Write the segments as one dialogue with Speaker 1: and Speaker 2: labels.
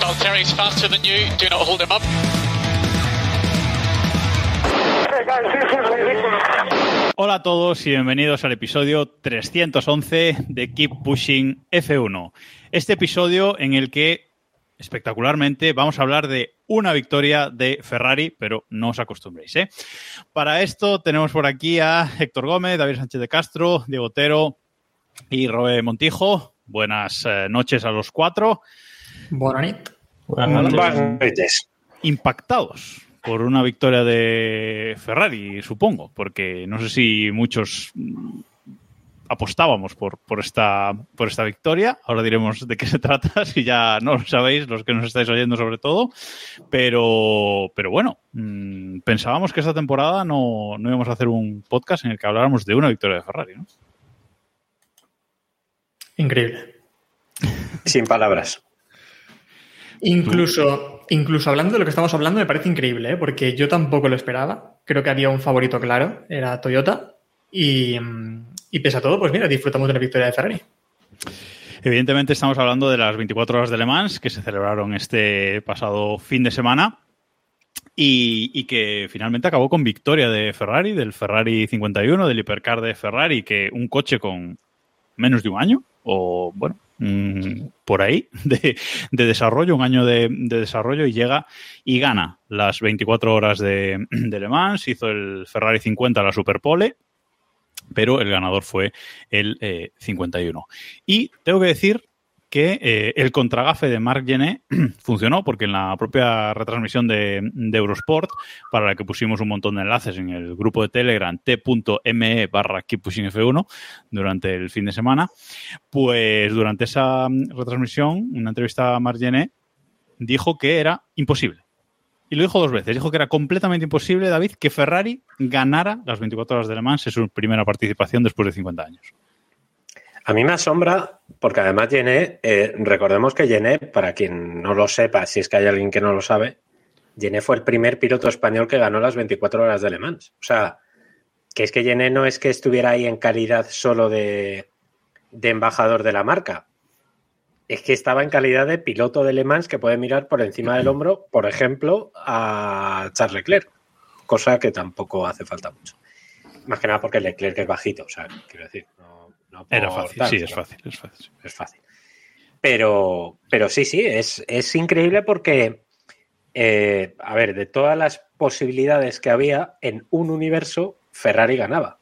Speaker 1: Faster than you. Do not hold him up.
Speaker 2: Hola a todos y bienvenidos al episodio 311 de Keep Pushing F1. Este episodio en el que espectacularmente vamos a hablar de una victoria de Ferrari, pero no os acostumbréis. ¿eh? Para esto tenemos por aquí a Héctor Gómez, David Sánchez de Castro, Diego Otero y Robe Montijo. Buenas eh, noches a los cuatro.
Speaker 3: Buenas nit.
Speaker 2: Impactados por una victoria de Ferrari, supongo, porque no sé si muchos mm, apostábamos por, por, esta, por esta victoria. Ahora diremos de qué se trata, si ya no lo sabéis, los que nos estáis oyendo sobre todo. Pero, pero bueno, mmm, pensábamos que esta temporada no, no íbamos a hacer un podcast en el que habláramos de una victoria de Ferrari, ¿no?
Speaker 3: Increíble.
Speaker 4: Sin palabras.
Speaker 3: Incluso, incluso hablando de lo que estamos hablando, me parece increíble, ¿eh? porque yo tampoco lo esperaba. Creo que había un favorito claro, era Toyota. Y, mm, y pese a todo, pues mira, disfrutamos de la victoria de Ferrari.
Speaker 2: Evidentemente estamos hablando de las 24 horas de Le Mans que se celebraron este pasado fin de semana y, y, que finalmente acabó con victoria de Ferrari, del Ferrari 51, del hipercar de Ferrari, que un coche con menos de un año, o bueno, mmm, por ahí, de, de, desarrollo, un año de, de, desarrollo y llega y gana las 24 horas de, de Le Mans, hizo el Ferrari 50 la Superpole pero el ganador fue el eh, 51. Y tengo que decir que eh, el contragafe de Marc Gené funcionó porque en la propia retransmisión de, Eurosport, para la que pusimos un montón de enlaces en el grupo de Telegram t.me barra F1 durante el fin de semana, pues durante esa retransmisión, una entrevista a Marc Gené dijo que era imposible y lo dijo dos veces. Dijo que era completamente imposible, David, que Ferrari ganara las 24 horas de Le Mans en su primera participación después de 50 años.
Speaker 4: A mí me asombra, porque además Gené, eh, recordemos que Gené, para quien no lo sepa, si es que hay alguien que no lo sabe, Gené fue el primer piloto español que ganó las 24 horas de Le Mans. O sea, que es que Gené no es que estuviera ahí en calidad solo de, de embajador de la marca, es que estaba en calidad de piloto de Le Mans que puede mirar por encima del hombro, por ejemplo, a Charles Leclerc, cosa que tampoco hace falta mucho. Más que nada porque Leclerc es bajito, o sea, quiero decir, no, no
Speaker 2: Era fácil, tal, sí, es fácil, es fácil.
Speaker 4: Es fácil. Pero, pero sí, sí, es, es increíble porque, eh, a ver, de todas las posibilidades que había, en un universo Ferrari ganaba.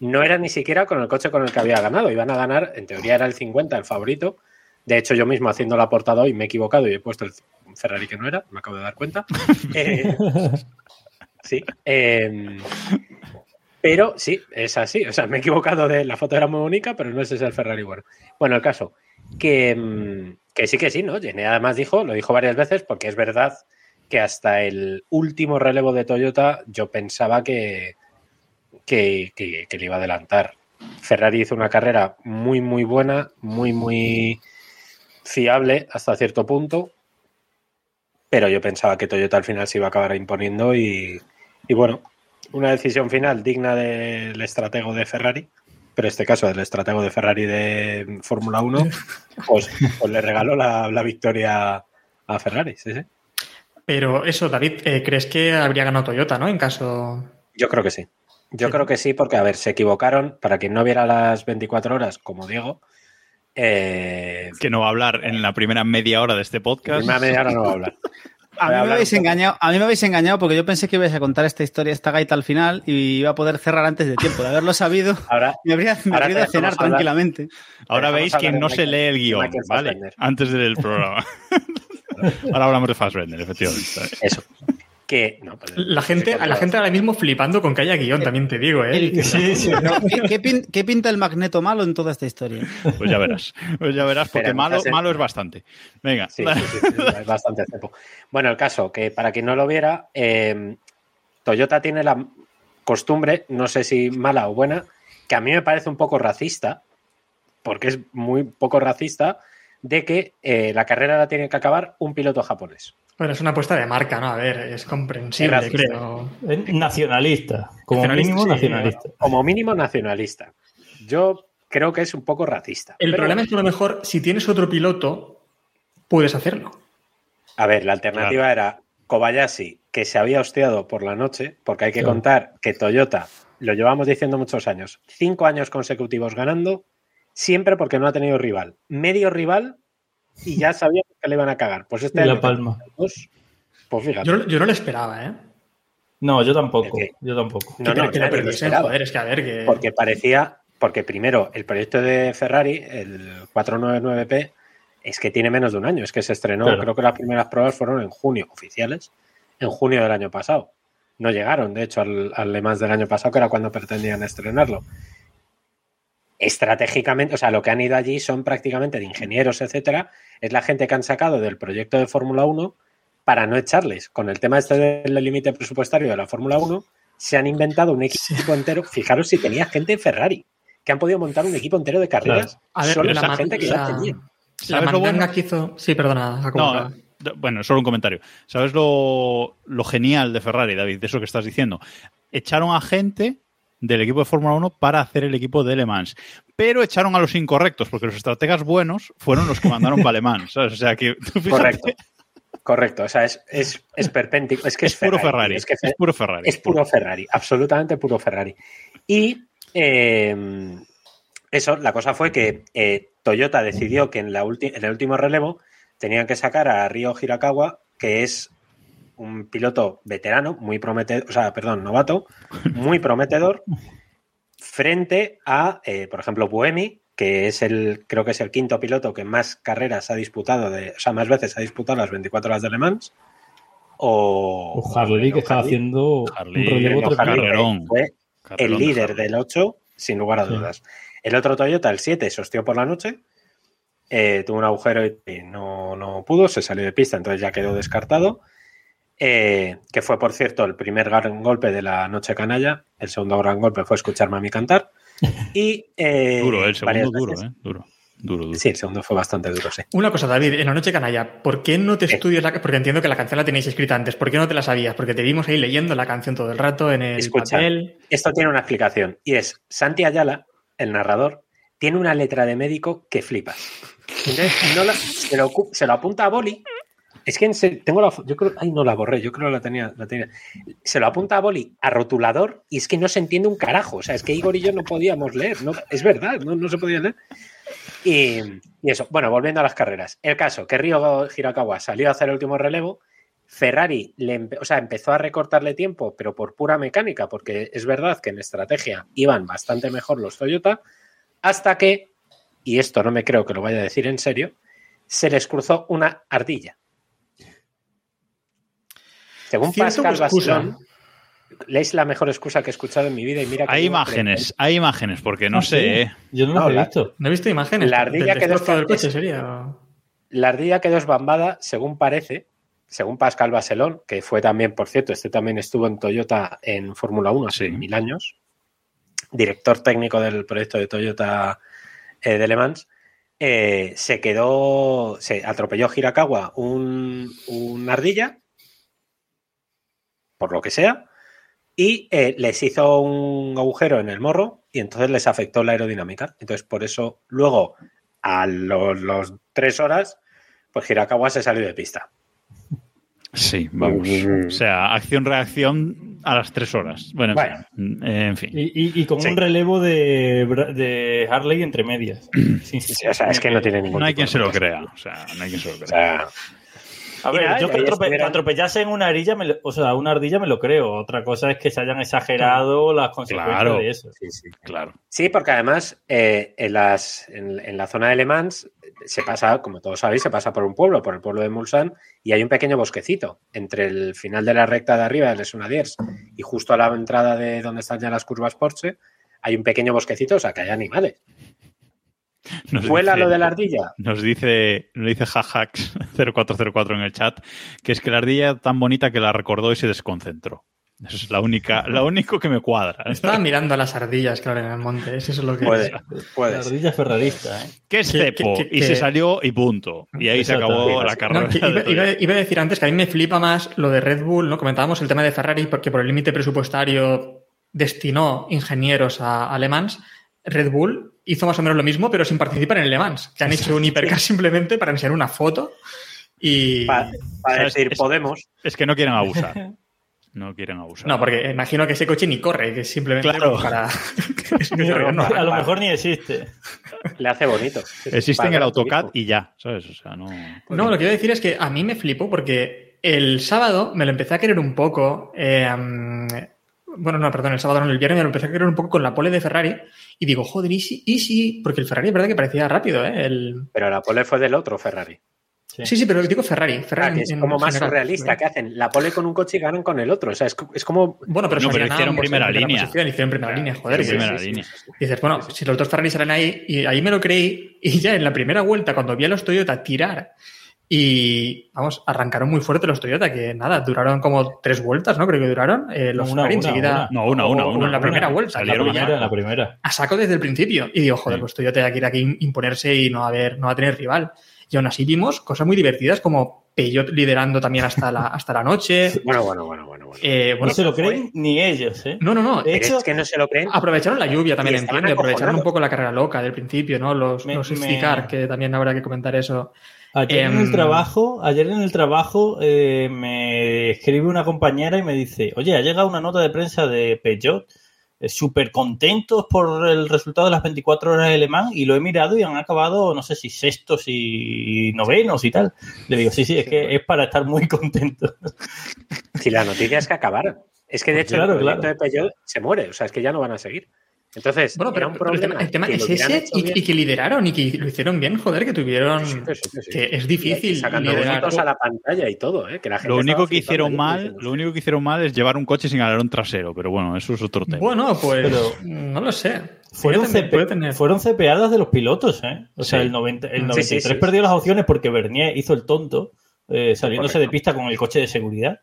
Speaker 4: No era ni siquiera con el coche con el que había ganado, iban a ganar, en teoría era el 50, el favorito, de hecho, yo mismo haciendo la portada hoy me he equivocado y he puesto el Ferrari que no era, me acabo de dar cuenta. eh, sí. Eh, pero sí, es así. O sea, me he equivocado de la foto era muy bonita, pero no ese es el Ferrari bueno. Bueno, el caso, que, que sí que sí, ¿no? Jenny además dijo, lo dijo varias veces, porque es verdad que hasta el último relevo de Toyota yo pensaba que, que, que, que le iba a adelantar. Ferrari hizo una carrera muy, muy buena, muy, muy fiable hasta cierto punto, pero yo pensaba que Toyota al final se iba a acabar imponiendo y, y bueno, una decisión final digna del estratego de Ferrari, pero en este caso del estratego de Ferrari de Fórmula 1, pues, pues, le regaló la, la, victoria a Ferrari, sí, sí.
Speaker 3: Pero eso, David, eh, ¿crees que habría ganado Toyota, no? En caso...
Speaker 4: Yo creo que sí. Yo sí. creo que sí, porque, a ver, se equivocaron. Para quien no viera las 24 horas, como Diego, eh,
Speaker 2: que no va a hablar en la primera media hora de este podcast.
Speaker 4: En la primera media hora no va a hablar.
Speaker 5: A mí, me habéis engañado, a mí me habéis engañado porque yo pensé que ibais a contar esta historia, esta gaita al final y iba a poder cerrar antes de tiempo. De haberlo sabido,
Speaker 4: ahora,
Speaker 5: me habría, me habría ido a cenar hablar, tranquilamente.
Speaker 2: Ahora veis que no se lee el guion, ¿vale? Antes del programa. ahora hablamos de Fassbender, efectivamente.
Speaker 4: Eso. Que... No, pues,
Speaker 3: La gente,
Speaker 4: cuánto-
Speaker 3: la gente ahora mismo flipando con que haya guion, también te digo, ¿eh?
Speaker 6: El- sí, sí.
Speaker 5: Pero, ¿qué, qué pin- qué pinta el magneto malo en toda esta historia?
Speaker 2: Pues ya verás. Pues ya verás, porque
Speaker 4: Espera,
Speaker 2: malo, malo es bastante. Venga.
Speaker 4: Sí, sí, sí, sí, es bastante cepo. Bueno, el caso, que para quien no lo viera, eh, Toyota tiene la costumbre, no sé si mala o buena, que a mí me parece un poco racista, porque es muy poco racista, de que eh, la carrera la tiene que acabar un piloto japonés.
Speaker 3: Bueno, es una apuesta de marca, ¿no? A ver, es comprensible, creo.
Speaker 6: Es nacionalista. Como
Speaker 3: Nacionalista,
Speaker 6: mínimo
Speaker 3: sí.
Speaker 6: nacionalista.
Speaker 4: Como mínimo nacionalista. Yo creo que es un poco racista.
Speaker 3: El
Speaker 4: Pero,
Speaker 3: problema es que a lo mejor, si tienes otro piloto, puedes hacerlo.
Speaker 4: A ver, la alternativa era Kobayashi, que se había hosteado por la noche, porque hay que
Speaker 6: Claro.
Speaker 4: contar que Toyota, lo llevamos diciendo muchos años, cinco años consecutivos ganando, siempre porque no ha tenido rival. Medio rival y ya sabía que le iban a cagar. Pues este
Speaker 6: La
Speaker 4: año,
Speaker 6: Palma.
Speaker 4: dos, pues fíjate.
Speaker 3: Yo, yo no lo esperaba, ¿eh?
Speaker 6: No, yo tampoco. Yo tampoco.
Speaker 4: No, no,
Speaker 3: que lo
Speaker 4: nadie lo
Speaker 3: perdiesen,
Speaker 4: esperaba.
Speaker 3: joder, es que a ver, que...
Speaker 4: Porque parecía, porque primero, el proyecto de Ferrari, el 499P, es que tiene menos de un año. Es que se estrenó,
Speaker 6: Claro.
Speaker 4: creo que las primeras pruebas fueron en junio, oficiales, en junio del año pasado. No llegaron, de hecho, al, al Le Mans del año pasado, que era cuando pretendían estrenarlo. Estratégicamente, o sea, lo que han ido allí son prácticamente de ingenieros, etcétera, es la gente que han sacado del proyecto de Fórmula 1 para no echarles. Con el tema este del límite presupuestario de la Fórmula 1, se han inventado un equipo entero. Fijaros si tenía gente en Ferrari, que han podido montar un equipo entero de carreras.
Speaker 3: A ver,
Speaker 4: solo
Speaker 3: la
Speaker 4: gente que
Speaker 3: la-
Speaker 4: ya tenía.
Speaker 3: La
Speaker 2: ¿Sabes lo bueno?
Speaker 3: que hizo... Sí, perdona,
Speaker 2: No, bueno, solo un comentario. ¿Sabes lo, lo genial de Ferrari, David, de eso que estás diciendo? Echaron a gente del equipo de Fórmula 1 para hacer el equipo de Le Mans. Pero echaron a los incorrectos, porque los estrategas buenos fueron los que mandaron para Le Mans. ¿sabes? O sea que, tú fíjate,
Speaker 4: Correcto. Correcto. O sea, es, es, es perpéntico. Es que es,
Speaker 2: es puro Ferrari.
Speaker 4: Es, que
Speaker 2: es puro Ferrari.
Speaker 4: es puro Ferrari. Absolutamente puro Ferrari. Y eh, eso, la cosa fue que eh, Toyota decidió que en, la en el último relevo tenían que sacar a Ryo Hirakawa, que es un piloto veterano, muy prometedor, o sea, perdón, novato, muy prometedor, frente a, eh, por ejemplo, Buemi, que es el, creo que es el quinto piloto que más carreras ha disputado, de, o sea, más veces ha disputado las 24 horas de Le Mans. O,
Speaker 6: O Harley, que estaba haciendo
Speaker 2: Harley,
Speaker 6: un relevo
Speaker 4: No. Harley, fue el
Speaker 2: Carrerón
Speaker 4: líder del 8, sin lugar a
Speaker 6: Sí.
Speaker 4: dudas. El otro Toyota, el 7, se hostió por la noche. eh, tuvo un agujero y no, no pudo, se salió de pista, entonces ya quedó descartado. Eh, que fue, por cierto, el primer gran golpe de la noche canalla. El segundo gran golpe fue escucharme a mí cantar. Y, eh,
Speaker 2: Duro, el
Speaker 4: varias
Speaker 2: segundo duro, ¿eh? Duro, duro, duro.
Speaker 4: Sí, el segundo fue bastante duro, sí.
Speaker 3: Una cosa, David, en la noche canalla, ¿por qué no te estudias la Porque entiendo que la canción la tenéis escrita antes. ¿Por qué no te la sabías? Porque te vimos ahí leyendo la canción todo el rato en el
Speaker 4: Escucha.
Speaker 3: papel.
Speaker 4: Esto tiene una explicación y es Santi Ayala, el narrador, tiene una letra de médico que flipas. Entonces, no la- se, lo, se lo apunta a Boli. Es que tengo la yo creo, ay no la borré, yo creo que la tenía, la tenía. Se lo apunta a Boli a rotulador y es que no se entiende un carajo. O sea, es que Igor y yo no podíamos leer, no, es verdad, no, no se podía leer. Y, eso, bueno, volviendo a las carreras. El caso, que Río Hirakawa salió a hacer el último relevo. Ferrari o sea, empezó a recortarle tiempo, pero por pura mecánica, porque es verdad que en estrategia iban bastante mejor los Toyota, hasta que, y esto no me creo que lo vaya a decir en serio, se les cruzó una ardilla. Según Pascal
Speaker 3: excusa.
Speaker 4: Bastón, es la mejor excusa que he escuchado en mi vida y mira que
Speaker 2: Hay imágenes, hay imágenes, porque no
Speaker 6: Ah,
Speaker 2: sé,
Speaker 6: sí.
Speaker 2: ¿eh?
Speaker 6: Yo no
Speaker 4: No,
Speaker 6: lo he
Speaker 4: la-
Speaker 6: visto.
Speaker 3: No he visto imágenes.
Speaker 4: La ardilla quedó
Speaker 3: sería.
Speaker 4: La ardilla quedó esbambada, según parece, según Pascal Baselón, que fue también, por cierto, este también estuvo en Toyota en Fórmula 1 hace
Speaker 2: Sí.
Speaker 4: mil años, director técnico del proyecto de Toyota eh, de Le Mans, eh, se quedó, se atropelló Hirakawa un, una ardilla, por lo que sea, y eh, les hizo un agujero en el morro y entonces les afectó la aerodinámica. Entonces, por eso, luego, a los, los tres horas, pues Hirakawa se salió de pista.
Speaker 2: Sí, vamos. O sea, acción-reacción a las tres horas. Bueno, en
Speaker 4: Bueno.
Speaker 2: eh, en fin.
Speaker 6: Y, y- y con
Speaker 4: Sí.
Speaker 6: un relevo de, Harley entre medias. Sí, sí,
Speaker 4: Sí, o sea, es que no tiene ningún
Speaker 2: No hay quien se lo crea. O sea, no hay quien se lo
Speaker 4: O
Speaker 2: crea.
Speaker 4: sea,
Speaker 6: A ver,
Speaker 4: nada,
Speaker 6: yo que, atrope- que
Speaker 4: estuvieron-
Speaker 6: atropellase en una ardilla, me lo- o sea, una ardilla me lo creo. Otra cosa es que se hayan exagerado las consecuencias
Speaker 2: Claro.
Speaker 6: de eso.
Speaker 4: Sí, sí.
Speaker 2: Claro.
Speaker 4: Sí, porque además eh, en, las, en, en la zona de Le Mans se pasa, como todos sabéis, se pasa por un pueblo, por el pueblo de Mulsanne, y hay un pequeño bosquecito entre el final de la recta de arriba de Les Unadiers y justo a la entrada de donde están ya las curvas Porsche, hay un pequeño bosquecito, o sea, que hay animales.
Speaker 2: Nos
Speaker 4: ¿Vuela
Speaker 2: dice-
Speaker 4: lo de la ardilla?
Speaker 2: Nos dice, nos dice Jajax 0404 en el chat que es que la ardilla tan bonita que la recordó y se desconcentró. Eso es la única, lo único que me cuadra.
Speaker 3: Estaba mirando a las ardillas, claro, en el monte. Eso es lo que
Speaker 4: Puede,
Speaker 6: La
Speaker 4: puede. ser.
Speaker 6: ardilla ferrarista, ¿eh?
Speaker 2: ¿Qué es
Speaker 3: Que-
Speaker 2: cepo?
Speaker 3: que- que-
Speaker 2: y se
Speaker 3: que-
Speaker 2: salió y punto. Y ahí se acabó la carrera.
Speaker 3: No, que iba, iba- a decir antes que a mí me flipa más lo de Red Bull, ¿no? Comentábamos el tema de Ferrari porque por el límite presupuestario destinó ingenieros a, a Le Mans. Red Bull hizo más o menos lo mismo, pero sin participar en el Le Mans, que han hecho un hipercar simplemente para enseñar una foto y...
Speaker 4: Para decir,
Speaker 2: Es-
Speaker 4: podemos.
Speaker 2: Es que no quieren abusar. No quieren abusar.
Speaker 3: No, porque imagino que ese coche ni corre, que es simplemente
Speaker 2: Claro.
Speaker 3: para... es que
Speaker 4: No,
Speaker 3: no,
Speaker 4: no,
Speaker 6: a lo
Speaker 4: para-
Speaker 6: mejor ni existe.
Speaker 4: Le hace bonito.
Speaker 2: Existe en
Speaker 4: para
Speaker 2: el AutoCAD y ya, ¿sabes? O sea, no.
Speaker 3: No, lo que iba a decir es que a mí me flipó porque el sábado me lo empecé a querer un poco. eh, mm, bueno, no, perdón, el sábado no, el viernes me lo empecé a querer un poco con la pole de Ferrari y digo, joder, y si, y si- porque el Ferrari es verdad que parecía rápido, ¿eh? El...
Speaker 4: Pero la pole fue del otro Ferrari.
Speaker 6: Sí.
Speaker 3: Sí, sí, pero digo Ferrari. Ferrari
Speaker 4: Ah, es como más
Speaker 3: general.
Speaker 4: surrealista, que hacen la pole con un coche y ganan con el otro. O sea, es, es como
Speaker 3: Bueno, pero,
Speaker 2: No, pero hicieron primera línea.
Speaker 3: posición, hicieron primera línea, joder.
Speaker 2: Primera
Speaker 3: sí, sí,
Speaker 2: línea.
Speaker 3: sí. Y dices, bueno, si los dos Ferrari salen ahí, y ahí me lo creí, y ya en la primera vuelta, cuando vi a los Toyota tirar, y vamos, arrancaron muy fuerte los Toyota, que nada, duraron como tres vueltas, ¿no? Creo que duraron. eh, los
Speaker 6: Una,
Speaker 3: Ferrari
Speaker 6: una,
Speaker 3: enseguida.
Speaker 6: una.
Speaker 2: No, una, una, una.
Speaker 3: en la primera vuelta.
Speaker 6: La
Speaker 2: Salieron
Speaker 6: primera,
Speaker 2: a
Speaker 6: la primera.
Speaker 3: a saco desde el principio. Y digo, joder,
Speaker 2: Sí.
Speaker 3: pues Toyota ya quiere aquí imponerse y no haber, no va a tener rival. Y aún así vimos cosas muy divertidas como Peugeot liderando también hasta la, hasta la noche.
Speaker 4: Bueno, bueno, bueno, bueno. bueno.
Speaker 3: Eh, bueno,
Speaker 6: no se lo
Speaker 3: fue-
Speaker 6: creen ni ellos, ¿eh?
Speaker 3: No, no, no.
Speaker 6: De hecho,
Speaker 4: es que no se lo creen.
Speaker 3: Aprovecharon la lluvia también, entiendo. Aprovecharon un poco la carrera loca del principio, ¿no? Los,
Speaker 6: Me-
Speaker 3: los
Speaker 6: me-
Speaker 3: que también habrá que comentar eso.
Speaker 6: Ayer en
Speaker 3: Em,
Speaker 6: el trabajo, ayer en el trabajo eh, me escribe una compañera y me dice, oye, ha llegado una nota de prensa de Peugeot, eh, súper contentos por el resultado de las 24 horas de Le Mans y lo he mirado y han acabado, no sé si sextos y novenos y tal. Le digo, sí, sí, es que es para estar muy contentos.
Speaker 4: Si la noticia es que acabaron. Es que de
Speaker 6: Pues
Speaker 4: hecho
Speaker 6: claro,
Speaker 4: el proyecto
Speaker 6: claro.
Speaker 4: de Peugeot se muere. O sea, es que ya no van a seguir. Entonces,
Speaker 3: Bueno, pero,
Speaker 4: era un
Speaker 3: pero el tema, el tema es ese y, que lideraron y que lo hicieron bien, joder, que tuvieron.
Speaker 4: Sí, sí, sí, sí.
Speaker 3: Que es difícil
Speaker 4: sacando
Speaker 3: liderar.
Speaker 4: bonitos a la pantalla y todo, ¿eh? Que la gente
Speaker 2: Lo único que hicieron mal, lo único que hicieron mal es llevar un coche sin alerón trasero, pero bueno, eso es otro tema.
Speaker 3: Bueno, pues
Speaker 6: Pero-
Speaker 3: no lo sé.
Speaker 6: Fueron, CP
Speaker 3: puede tener-
Speaker 6: fueron CPAdas de los pilotos, ¿eh? O sea, el, 90, el
Speaker 3: Sí,
Speaker 6: 93
Speaker 4: sí, sí.
Speaker 6: perdió las opciones porque Bernier hizo el tonto, eh, saliéndose
Speaker 4: Correcto.
Speaker 6: de pista con el coche de seguridad,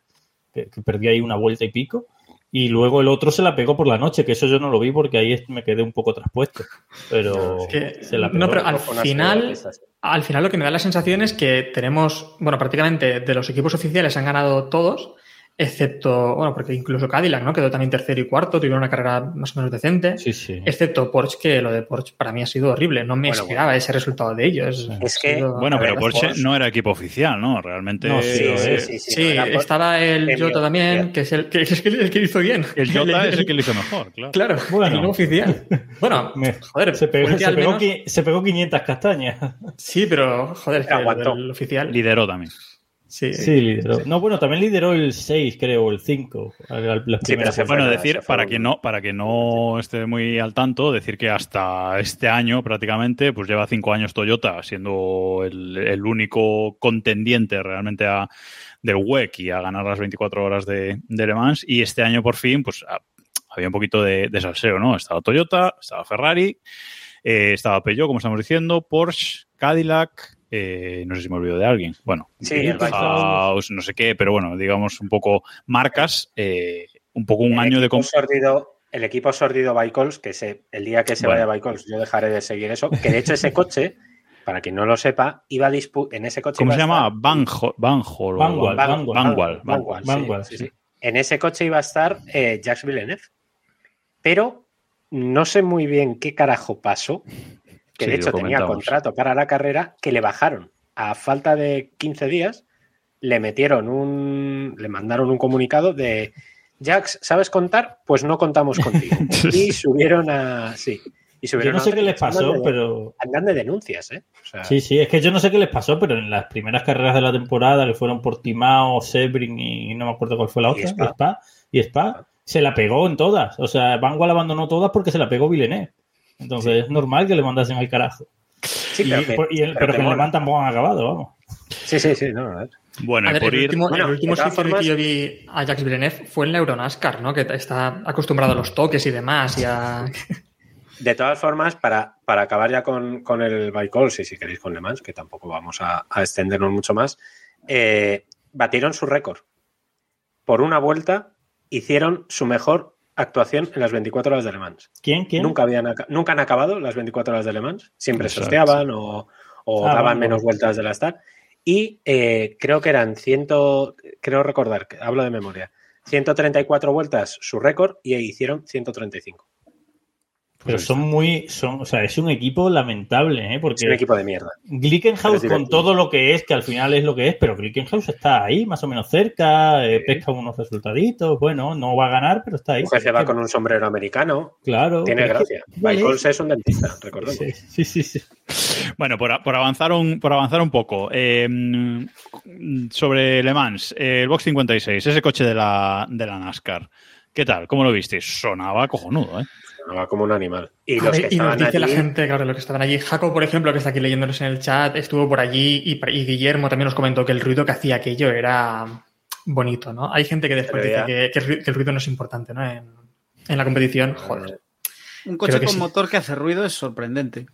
Speaker 6: que, que perdió ahí una vuelta y pico. Y luego el otro se la pegó por la noche, que eso yo no lo vi porque ahí me quedé un poco traspuesto. Pero
Speaker 3: Es que-
Speaker 6: se la pegó.
Speaker 3: no, pero al final, al final lo que me da la sensación es que tenemos, bueno, prácticamente de los equipos oficiales han ganado todos, excepto, bueno, porque incluso Cadillac, ¿no? Quedó también tercero y cuarto, tuvieron una carrera más o menos decente.
Speaker 6: Sí, sí.
Speaker 3: Excepto Porsche, que lo de Porsche para mí ha sido horrible. No me
Speaker 4: Bueno,
Speaker 3: esperaba ese resultado de ellos.
Speaker 4: Es que-
Speaker 3: sido-
Speaker 2: Bueno, pero Porsche
Speaker 4: Porsche-
Speaker 2: no era equipo oficial, ¿no? Realmente.
Speaker 6: No, sí,
Speaker 2: eh,
Speaker 4: Sí, sí, sí.
Speaker 3: Sí,
Speaker 4: no
Speaker 3: estaba el Jota también, que es el que, es el, que hizo bien.
Speaker 2: El Jota es el que lo hizo mejor, claro.
Speaker 3: Claro,
Speaker 6: Bueno.
Speaker 3: el no oficial. Bueno,
Speaker 6: Me-
Speaker 3: joder,
Speaker 6: se, pegó, se pegó
Speaker 3: menos-
Speaker 6: qui- se pegó 500 castañas.
Speaker 3: Sí, pero joder, es que
Speaker 4: Aguantó.
Speaker 3: el oficial.
Speaker 2: Lideró también.
Speaker 3: Sí,
Speaker 6: Sí, lideró. No, bueno, también lideró el 6, creo, o el 5. Las
Speaker 4: pero
Speaker 6: primeras
Speaker 4: se fue
Speaker 2: Bueno, decir, para quien no, para que no esté muy al tanto, decir que hasta este año prácticamente, pues lleva cinco años Toyota siendo el, el único contendiente realmente a, del WEC y a ganar las 24 horas de, de Le Mans. Y este año por fin, pues a- había un poquito de, de salseo, ¿no? Estaba Toyota, estaba Ferrari, eh, estaba Peugeot, como estamos diciendo, Porsche, Cadillac, eh, no sé si me olvido de alguien. Bueno,
Speaker 4: Sí, el
Speaker 2: House, no sé qué, pero bueno, digamos un poco marcas, eh, un poco un
Speaker 4: el
Speaker 2: año de...
Speaker 4: sordido, el equipo sordido Bicols, que se, el día que se
Speaker 2: Bueno.
Speaker 4: vaya Bicols yo dejaré de seguir eso, que de hecho ese coche, para quien no lo sepa, iba a disputar en ese coche.
Speaker 2: ¿Cómo se
Speaker 4: a
Speaker 2: llama?
Speaker 4: estar-
Speaker 2: Vanhol. Vanhol. o
Speaker 6: Vanwall,
Speaker 2: Van-
Speaker 6: Vanwall.
Speaker 2: Vanwall,
Speaker 4: Vanwall, sí,
Speaker 6: Vanwall,
Speaker 4: sí,
Speaker 6: sí.
Speaker 4: sí. En ese coche iba a estar eh, Jacques Villeneuve. Pero no sé muy bien qué carajo pasó, que
Speaker 2: Sí,
Speaker 4: de hecho tenía contrato para la carrera, que le bajaron. A falta de 15 días, le metieron un. le mandaron un comunicado de Jax, ¿sabes contar? Pues no contamos contigo. y subieron a. Sí. Y
Speaker 6: Yo no sé qué les pasó,
Speaker 4: de-
Speaker 6: pero.
Speaker 4: Andan de denuncias, ¿eh? O sea,
Speaker 6: Sí, sí, es que yo no sé qué les pasó, pero en las primeras carreras de la temporada, que fueron por Timao, Sebring y no me acuerdo cuál fue la otra, y
Speaker 4: Spa.
Speaker 6: Spa, y Spa, se la pegó en todas. O sea, Vanguard abandonó todas porque se la pegó Villeneuve. Entonces es normal que le mandasen al carajo.
Speaker 4: sí,
Speaker 6: Y-
Speaker 4: pero, que,
Speaker 6: y el-
Speaker 4: pero
Speaker 6: pero
Speaker 4: que
Speaker 6: en tampoco han acabado, vamos.
Speaker 4: Sí, sí, sí, no, a ver.
Speaker 2: Bueno,
Speaker 3: ver,
Speaker 2: por
Speaker 3: el
Speaker 2: ir.
Speaker 3: último,
Speaker 4: Bueno,
Speaker 3: el último sitio
Speaker 4: formas-
Speaker 3: que yo vi a Jacques Villeneuve fue en la Euronascar, ¿no? Que está acostumbrado a los toques y demás y a...
Speaker 4: De todas formas, para, para acabar ya con, con el Baikol, si, si queréis con Le Mans, que tampoco vamos a, a extendernos mucho más, eh, batieron su récord. Por una vuelta hicieron su mejor actuación en las 24 horas de Le Mans.
Speaker 6: ¿Quién? ¿Quién?
Speaker 4: Nunca, habían, nunca han acabado las 24 horas de Le Mans. Siempre
Speaker 2: Exacto.
Speaker 4: sosteaban o, o
Speaker 6: Ah,
Speaker 4: daban menos vueltas de la start. Y eh, creo que eran ciento, creo recordar, que hablo de memoria, 134 vueltas su récord y hicieron 135.
Speaker 6: Pero son muy, son, o sea, es un equipo lamentable, ¿eh?
Speaker 4: Es
Speaker 6: Porque
Speaker 4: un equipo de mierda.
Speaker 6: Glickenhaus
Speaker 4: es
Speaker 6: con todo lo que es, que al final es lo que es, pero Glickenhaus está ahí, más o menos cerca, eh, pesca unos resultaditos, bueno, no va a ganar, pero está ahí.
Speaker 4: Un jefe va con un sombrero americano.
Speaker 6: Claro.
Speaker 4: Tiene
Speaker 6: es
Speaker 4: gracia. Michael es un dentista, recordemos.
Speaker 6: Sí, sí, sí, sí.
Speaker 2: Bueno, por, por avanzar un, por avanzar un poco. eh, sobre Le Mans, eh, el Box 56, ese coche de la, de la NASCAR. ¿Qué tal? ¿Cómo lo visteis? Sonaba cojonudo, ¿eh?
Speaker 4: Como un animal. Y los
Speaker 3: ver,
Speaker 4: que
Speaker 3: y nos dice la gente, claro, los que estaban allí. Jaco, por ejemplo, que está aquí leyéndonos en el chat, estuvo por allí y, y Guillermo también nos comentó que el ruido que hacía aquello era bonito, ¿no? Hay gente que después dice que, que el ru- que el ruido no es importante, ¿no? En, en la competición, joder.
Speaker 5: Un coche con
Speaker 3: sí.
Speaker 5: motor que hace ruido es sorprendente.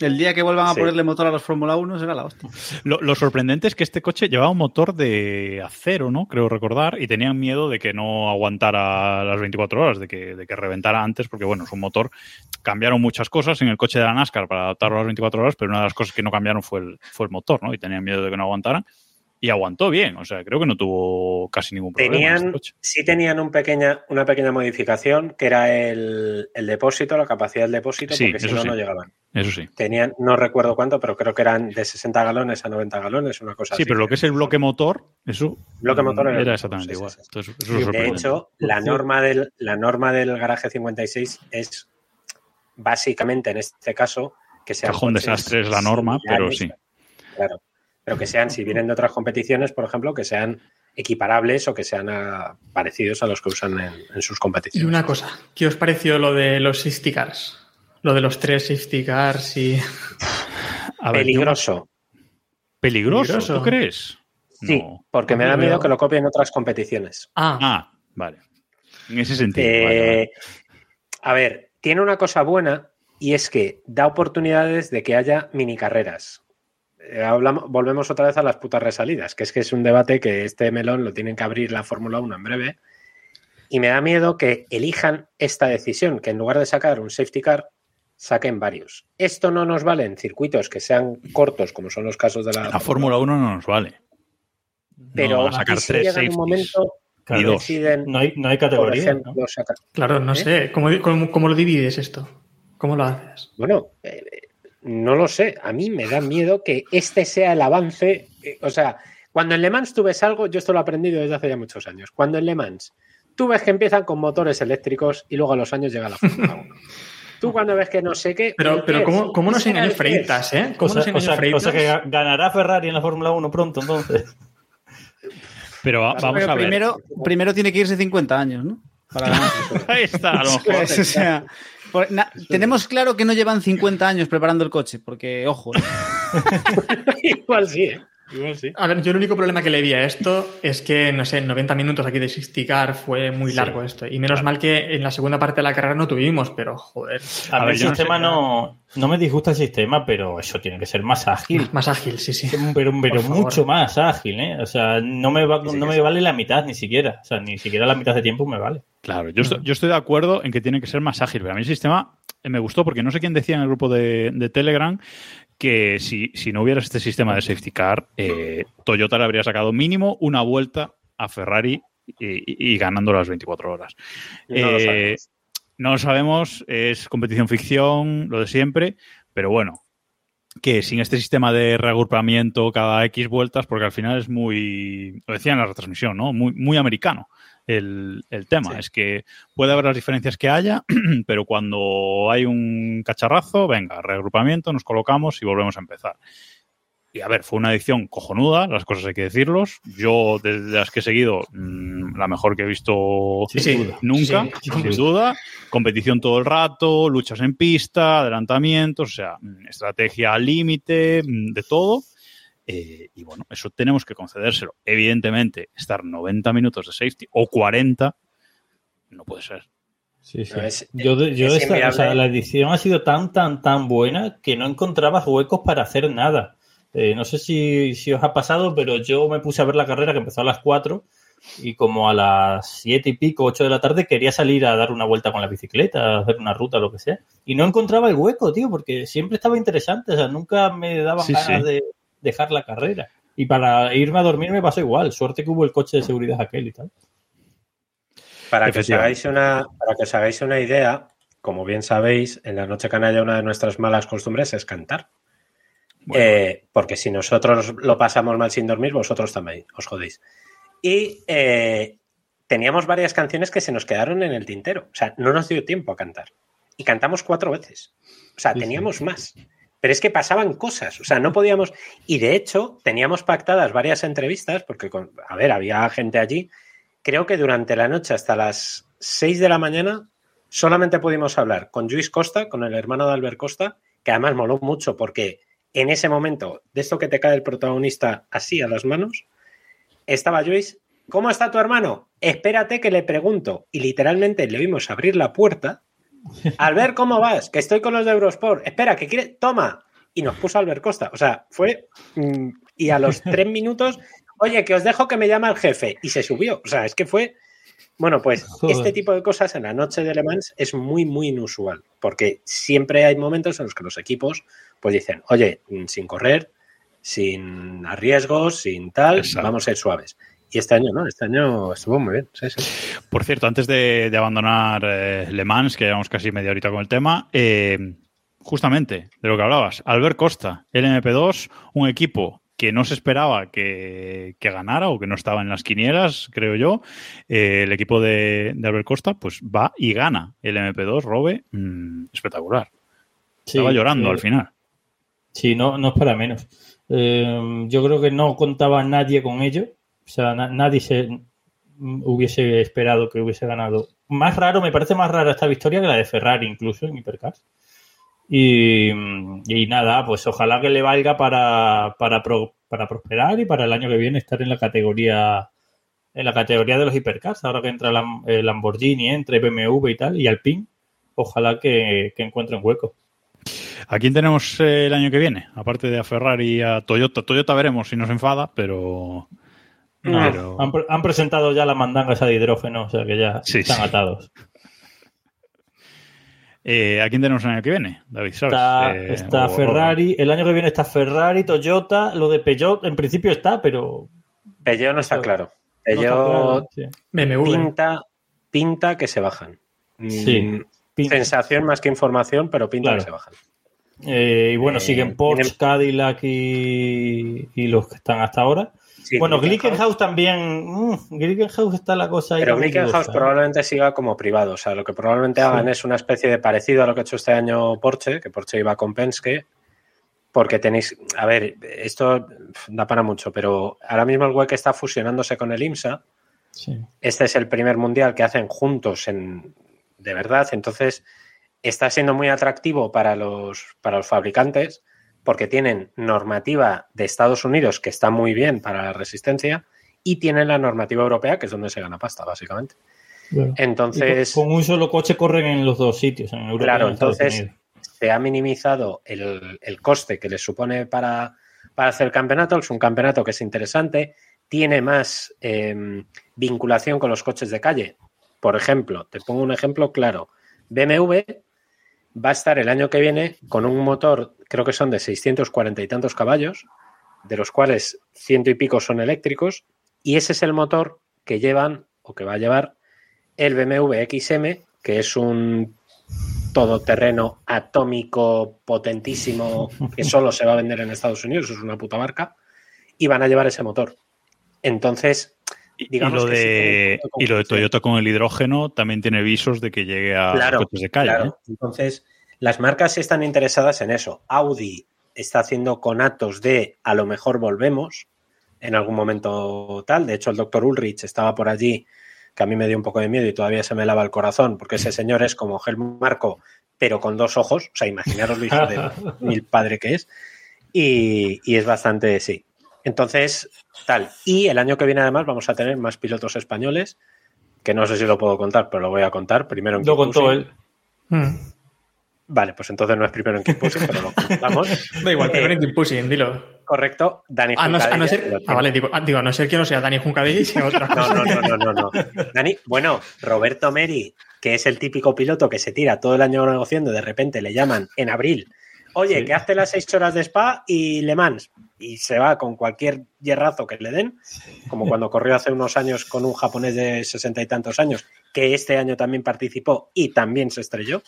Speaker 5: El día que vuelvan a
Speaker 4: Sí.
Speaker 5: ponerle motor a los Fórmula 1 será la hostia.
Speaker 2: Lo, lo sorprendente es que este coche llevaba un motor de acero, ¿no? Creo recordar, y tenían miedo de que no aguantara las 24 horas, de que, de que reventara antes, porque bueno, es un motor. Cambiaron muchas cosas en el coche de la NASCAR para adaptarlo a las 24 horas, pero una de las cosas que no cambiaron fue el, fue el motor, ¿no? Y tenían miedo de que no aguantara. Y aguantó bien, o sea, creo que no tuvo casi ningún problema. este
Speaker 4: tenían,
Speaker 2: coche.
Speaker 4: sí tenían un pequeña, una pequeña modificación que era el, el depósito, la capacidad del depósito,
Speaker 2: Sí,
Speaker 4: porque si
Speaker 2: eso
Speaker 4: no,
Speaker 2: sí.
Speaker 4: no llegaban.
Speaker 2: Eso sí.
Speaker 4: Tenían, no recuerdo cuánto, pero creo que eran de 60 galones a 90 galones, una cosa
Speaker 2: Sí,
Speaker 4: así.
Speaker 2: pero lo que es el bloque motor, eso
Speaker 4: Bloque motor era
Speaker 2: exactamente
Speaker 4: sí,
Speaker 2: igual.
Speaker 4: sí, sí.
Speaker 2: Entonces, eso es
Speaker 4: De hecho, la norma del, la norma del garaje 56 es básicamente en este caso que sean
Speaker 2: Cajón desastre es la norma, pero sí.
Speaker 4: Claro. Pero que sean, si vienen de otras competiciones, por ejemplo, que sean equiparables o que sean parecidos a los que usan en, en sus
Speaker 3: Y
Speaker 4: competiciones.
Speaker 3: una cosa, ¿qué os pareció lo de los safety cars? Lo de los tres safety cars y...
Speaker 2: A ver, yo-
Speaker 4: Peligroso.
Speaker 2: peligroso. ¿tú crees?
Speaker 4: Sí,
Speaker 2: No.
Speaker 4: porque me
Speaker 3: no
Speaker 4: da miedo
Speaker 3: veo.
Speaker 4: que lo copien en otras competiciones.
Speaker 3: Ah,
Speaker 2: Ah, vale. En ese sentido.
Speaker 4: Eh,
Speaker 2: vale, vale.
Speaker 4: A ver, tiene una cosa buena y es que da oportunidades de que haya mini carreras. Eh, hablamos, volvemos otra vez a las putas resalidas, que es que es un debate que este melón lo tienen que abrir la Fórmula 1 en breve. Y me da miedo que elijan esta decisión, que en lugar de sacar un safety car, saquen varios. Esto no nos vale en circuitos que sean cortos, como son los casos de la,
Speaker 2: La Fórmula 1 no nos vale.
Speaker 4: Pero
Speaker 2: no a sacar
Speaker 4: si
Speaker 2: tres
Speaker 4: llega un momento
Speaker 2: dos.
Speaker 4: deciden,
Speaker 6: No hay, no hay categoría.
Speaker 4: ejemplo,
Speaker 6: ¿no?
Speaker 4: sacar
Speaker 3: claro, no
Speaker 4: ¿Eh?
Speaker 3: sé. ¿Cómo, cómo, cómo lo divides esto? ¿Cómo lo haces?
Speaker 4: Bueno, eh, no lo sé. A mí me da miedo que este sea el avance. eh, o sea, cuando en Le Mans tú ves algo, yo esto lo he aprendido desde hace ya muchos años. Cuando en Le Mans tú ves que empiezan con motores eléctricos y luego a los años llega la Fórmula 1. Tú cuando ves que no sé qué.
Speaker 3: Pero,
Speaker 4: ¿qué
Speaker 3: pero? ¿cómo, cómo nos
Speaker 4: ¿Qué será
Speaker 3: engañó? Freitas, eh? ¿Cómo
Speaker 6: Cosa,
Speaker 3: nos engañó
Speaker 6: cosa-
Speaker 3: Freitas?
Speaker 6: cosa que ga- ganará Ferrari en la Fórmula 1 pronto, entonces.
Speaker 2: Pero va- vamos
Speaker 5: Pero
Speaker 2: a ver.
Speaker 5: primero, primero tiene que irse 50 años, ¿no? Para ganar.
Speaker 2: Ahí está, a lo mejor.
Speaker 5: O sea, por- na- tenemos claro que no llevan 50 años preparando el coche, porque, ojo, ¿eh?
Speaker 4: Igual sí, ¿eh? Igual sí.
Speaker 3: A ver, yo el único problema que le vi a esto es que, no sé, 90 minutos aquí de Sisticar fue muy largo esto. Y menos mal que en la segunda parte de la carrera no tuvimos, pero joder.
Speaker 6: A,
Speaker 2: ver,
Speaker 6: el
Speaker 2: no
Speaker 6: sistema
Speaker 2: sé.
Speaker 6: no, no me disgusta el sistema, pero eso tiene que ser más ágil.
Speaker 3: Más ágil, sí, sí.
Speaker 6: Pero, mucho más ágil, ¿eh? O sea, no me, va-
Speaker 4: Sí, sí,
Speaker 6: no
Speaker 4: que
Speaker 6: me
Speaker 4: sí.
Speaker 6: vale la mitad ni siquiera. O sea, ni siquiera la mitad de tiempo me vale.
Speaker 2: Claro, yo estoy, yo estoy de acuerdo en que tiene que ser más ágil, pero a mí el sistema eh, me gustó porque no sé quién decía en el grupo de, de Telegram que si, si no hubiera este sistema de safety car, eh, Toyota le habría sacado mínimo una vuelta a Ferrari y, y ganando las 24 horas.
Speaker 4: No
Speaker 2: Eh, no lo sabemos, es competición ficción, lo de siempre, pero bueno, que sin este sistema de reagrupamiento cada X vueltas, porque al final es muy, lo decía en la retransmisión, ¿no? Muy, muy americano el, el tema.
Speaker 4: Sí.
Speaker 2: Es que puede haber las diferencias que haya, pero cuando hay un cacharrazo, venga, reagrupamiento, nos colocamos y volvemos a empezar. Y a ver, fue una edición cojonuda, las cosas hay que decirlos. Yo, desde las que he seguido, mm, la mejor que he visto
Speaker 3: Sí,
Speaker 2: nunca,
Speaker 3: Sí, sí,
Speaker 2: sin duda. Competición todo el rato, luchas en pista, adelantamientos, o sea, mm, estrategia al límite, mm, de todo. Eh, y bueno, eso tenemos que concedérselo. Evidentemente, estar 90 minutos de safety o 40 no puede ser.
Speaker 6: Sí, sí.
Speaker 4: No, es-
Speaker 6: yo de- yo
Speaker 4: es
Speaker 6: esta- o sea, la edición ha sido tan, tan, tan buena que no encontrabas huecos para hacer nada. Eh, no sé si, si os ha pasado, pero yo me puse a ver la carrera que empezó a las 4 y como a las 7 y pico, 8 de la tarde, quería salir a dar una vuelta con la bicicleta, a hacer una ruta, lo que sea. Y no encontraba el hueco, tío, porque siempre estaba interesante. O sea, nunca me daban
Speaker 2: Sí,
Speaker 6: ganas
Speaker 2: sí.
Speaker 6: de dejar la carrera. Y para irme a dormir me pasó igual. Suerte que hubo el coche de seguridad aquel y tal.
Speaker 4: Para que, os hagáis una, para que os hagáis una idea, como bien sabéis, en la noche canalla una de nuestras malas costumbres es cantar.
Speaker 2: Bueno.
Speaker 4: Eh, porque si nosotros lo pasamos mal sin dormir, vosotros también os jodéis. Y eh, teníamos varias canciones que se nos quedaron en el tintero. O sea, no nos dio tiempo a cantar. Y cantamos cuatro veces. O sea,
Speaker 6: Sí,
Speaker 4: teníamos más. Pero es que pasaban cosas. O sea, no podíamos. Y de hecho, teníamos pactadas varias entrevistas, porque, con- a ver, había gente allí. Creo que durante la noche hasta las 6 de la mañana solamente pudimos hablar con Luis Costa, con el hermano de Albert Costa, que además moló mucho porque en ese momento, de esto que te cae el protagonista así a las manos, estaba Luis. ¿Cómo está tu hermano? Espérate que le pregunto. Y literalmente le oímos abrir la puerta. Albert, ¿cómo vas? Que estoy con los de Eurosport. Espera, que quiere. Toma. Y nos puso Albert Costa. O sea, fue. mm, Y a los tres minutos, oye, que os dejo que me llama el jefe. Y se subió. O sea, es que fue. Bueno, pues
Speaker 6: Joder.
Speaker 4: este tipo de cosas en la noche de Le Mans es muy, muy inusual. Porque siempre hay momentos en los que los equipos pues dicen, oye, mm, sin correr, sin riesgos, sin tal,
Speaker 2: Exacto.
Speaker 4: vamos a ser suaves. Y este año, ¿no? Este año estuvo muy bien. Sí, sí.
Speaker 2: Por cierto, antes de, de abandonar eh, Le Mans, que llevamos casi media horita con el tema, eh, justamente de lo que hablabas, Albert Costa, el MP2, un equipo que no se esperaba que, que ganara o que no estaba en las quinielas, creo yo. Eh, el equipo de, de Albert Costa, pues va y gana el MP2, Robe, mm, espectacular.
Speaker 6: Sí,
Speaker 2: Estaba llorando
Speaker 6: eh,
Speaker 2: al final.
Speaker 6: Sí, no, no es para menos. Eh, yo creo que no contaba nadie con ello. O sea, na- nadie se mm, hubiese esperado que hubiese ganado. Más raro, me parece más rara esta victoria que la de Ferrari, incluso en Hipercars. Y, mm, y nada, pues ojalá que le valga para, para, pro- para prosperar y para el año que viene estar en la categoría en la categoría de los hipercars, ahora que entra eh, Lamborghini, entre BMW y tal, y Alpine, ojalá que, que encuentren hueco.
Speaker 2: ¿A quién tenemos eh, el año que viene? Aparte de a Ferrari y a Toyota. Toyota veremos si nos enfada, pero...
Speaker 6: No,
Speaker 2: pero-
Speaker 6: han, pre- han presentado ya la mandanga esa de hidrógeno, o sea que ya
Speaker 2: Sí,
Speaker 6: están
Speaker 2: sí.
Speaker 6: atados.
Speaker 2: Eh, ¿A quién tenemos el año que viene, David? ¿Sabes?
Speaker 6: Está,
Speaker 2: Eh,
Speaker 6: está
Speaker 2: o-
Speaker 6: Ferrari, el año que viene está Ferrari, Toyota, lo de Peugeot en principio está, pero
Speaker 4: Peugeot no está claro.
Speaker 6: no está
Speaker 4: Peugeot
Speaker 6: claro, sí.
Speaker 4: Pinta, pinta que se bajan. Mm,
Speaker 6: Sí. Pin-
Speaker 4: Sensación más que información, pero pinta
Speaker 6: Claro.
Speaker 4: que se bajan.
Speaker 6: Eh, y bueno,
Speaker 4: Eh,
Speaker 6: siguen Porsche,
Speaker 4: tienen-
Speaker 6: Cadillac y, y los que están hasta ahora.
Speaker 4: Sí,
Speaker 6: bueno,
Speaker 4: Glickenhaus,
Speaker 6: también. mm, Glickenhaus está la cosa ahí.
Speaker 4: Pero Glickenhaus
Speaker 6: ¿eh?
Speaker 4: probablemente siga como privado. O sea, lo que probablemente
Speaker 6: Sí.
Speaker 4: hagan es una especie de parecido a lo que ha hecho este año Porsche, que Porsche iba con Penske, porque tenéis. A ver, esto da para mucho, pero ahora mismo el WEC está fusionándose con el IMSA.
Speaker 6: Sí.
Speaker 4: Este es el primer mundial que hacen juntos en, de verdad. Entonces, está siendo muy atractivo para los, para los fabricantes porque tienen normativa de Estados Unidos que está muy bien para la resistencia y tienen la normativa europea que es donde se gana pasta, básicamente. Entonces,
Speaker 6: con, con un solo coche corren en los dos sitios, en Europa
Speaker 4: Claro,
Speaker 6: y en
Speaker 4: entonces- se ha minimizado el, el coste que les supone para, para hacer el campeonato. Es un campeonato que es interesante, tiene más eh, vinculación con los coches de calle. Por ejemplo, te pongo un ejemplo claro. BMW va a estar el año que viene con un motor, creo que son de 640 y tantos caballos, de los cuales ciento y pico son eléctricos, y ese es el motor que llevan o que va a llevar el BMW XM, que es un todoterreno atómico potentísimo que solo se va a vender en Estados Unidos, es una puta marca, y van a llevar ese motor. Entonces,
Speaker 2: Y, lo
Speaker 4: sí
Speaker 2: de, y lo de. Toyota con el hidrógeno también tiene visos de que llegue a
Speaker 4: Claro,
Speaker 2: coches de calle.
Speaker 4: claro.
Speaker 2: ¿eh?
Speaker 4: Entonces, las marcas están interesadas en eso. Audi está haciendo conatos de a lo mejor volvemos en algún momento tal. De hecho, el doctor Ulrich estaba por allí, que a mí me dio un poco de miedo y todavía se me lava el corazón, porque ese señor es como Helmut Marco, pero con dos ojos. O sea, imaginaros lo hijo de mil padre que es. Y, y es bastante, sí. Entonces, tal. Y el año que viene, además, vamos a tener más pilotos españoles, que no sé si lo puedo contar, pero lo voy a contar. Primero en
Speaker 6: Lo contó él.
Speaker 3: Mm.
Speaker 4: Vale, pues entonces no es primero en Keep Pushing, pero lo contamos.
Speaker 3: Da igual,
Speaker 4: Eh,
Speaker 3: en Keep Pushing, dilo.
Speaker 4: Correcto, Dani
Speaker 3: A no, a no ser, ah, vale, digo, ah, digo, a no ser que no sea Dani Juncadella y sea otra cosa.
Speaker 4: No, no, no, no, no, no. Dani, bueno, Roberto Meri, que es el típico piloto que se tira todo el año negociando, de repente le llaman en abril, oye,
Speaker 6: Sí.
Speaker 4: que hace las seis horas de Spa y Le Mans, y se va con cualquier hierrazo que le den, como cuando corrió hace unos años con un japonés de sesenta y tantos años, que este año también participó y también se estrelló.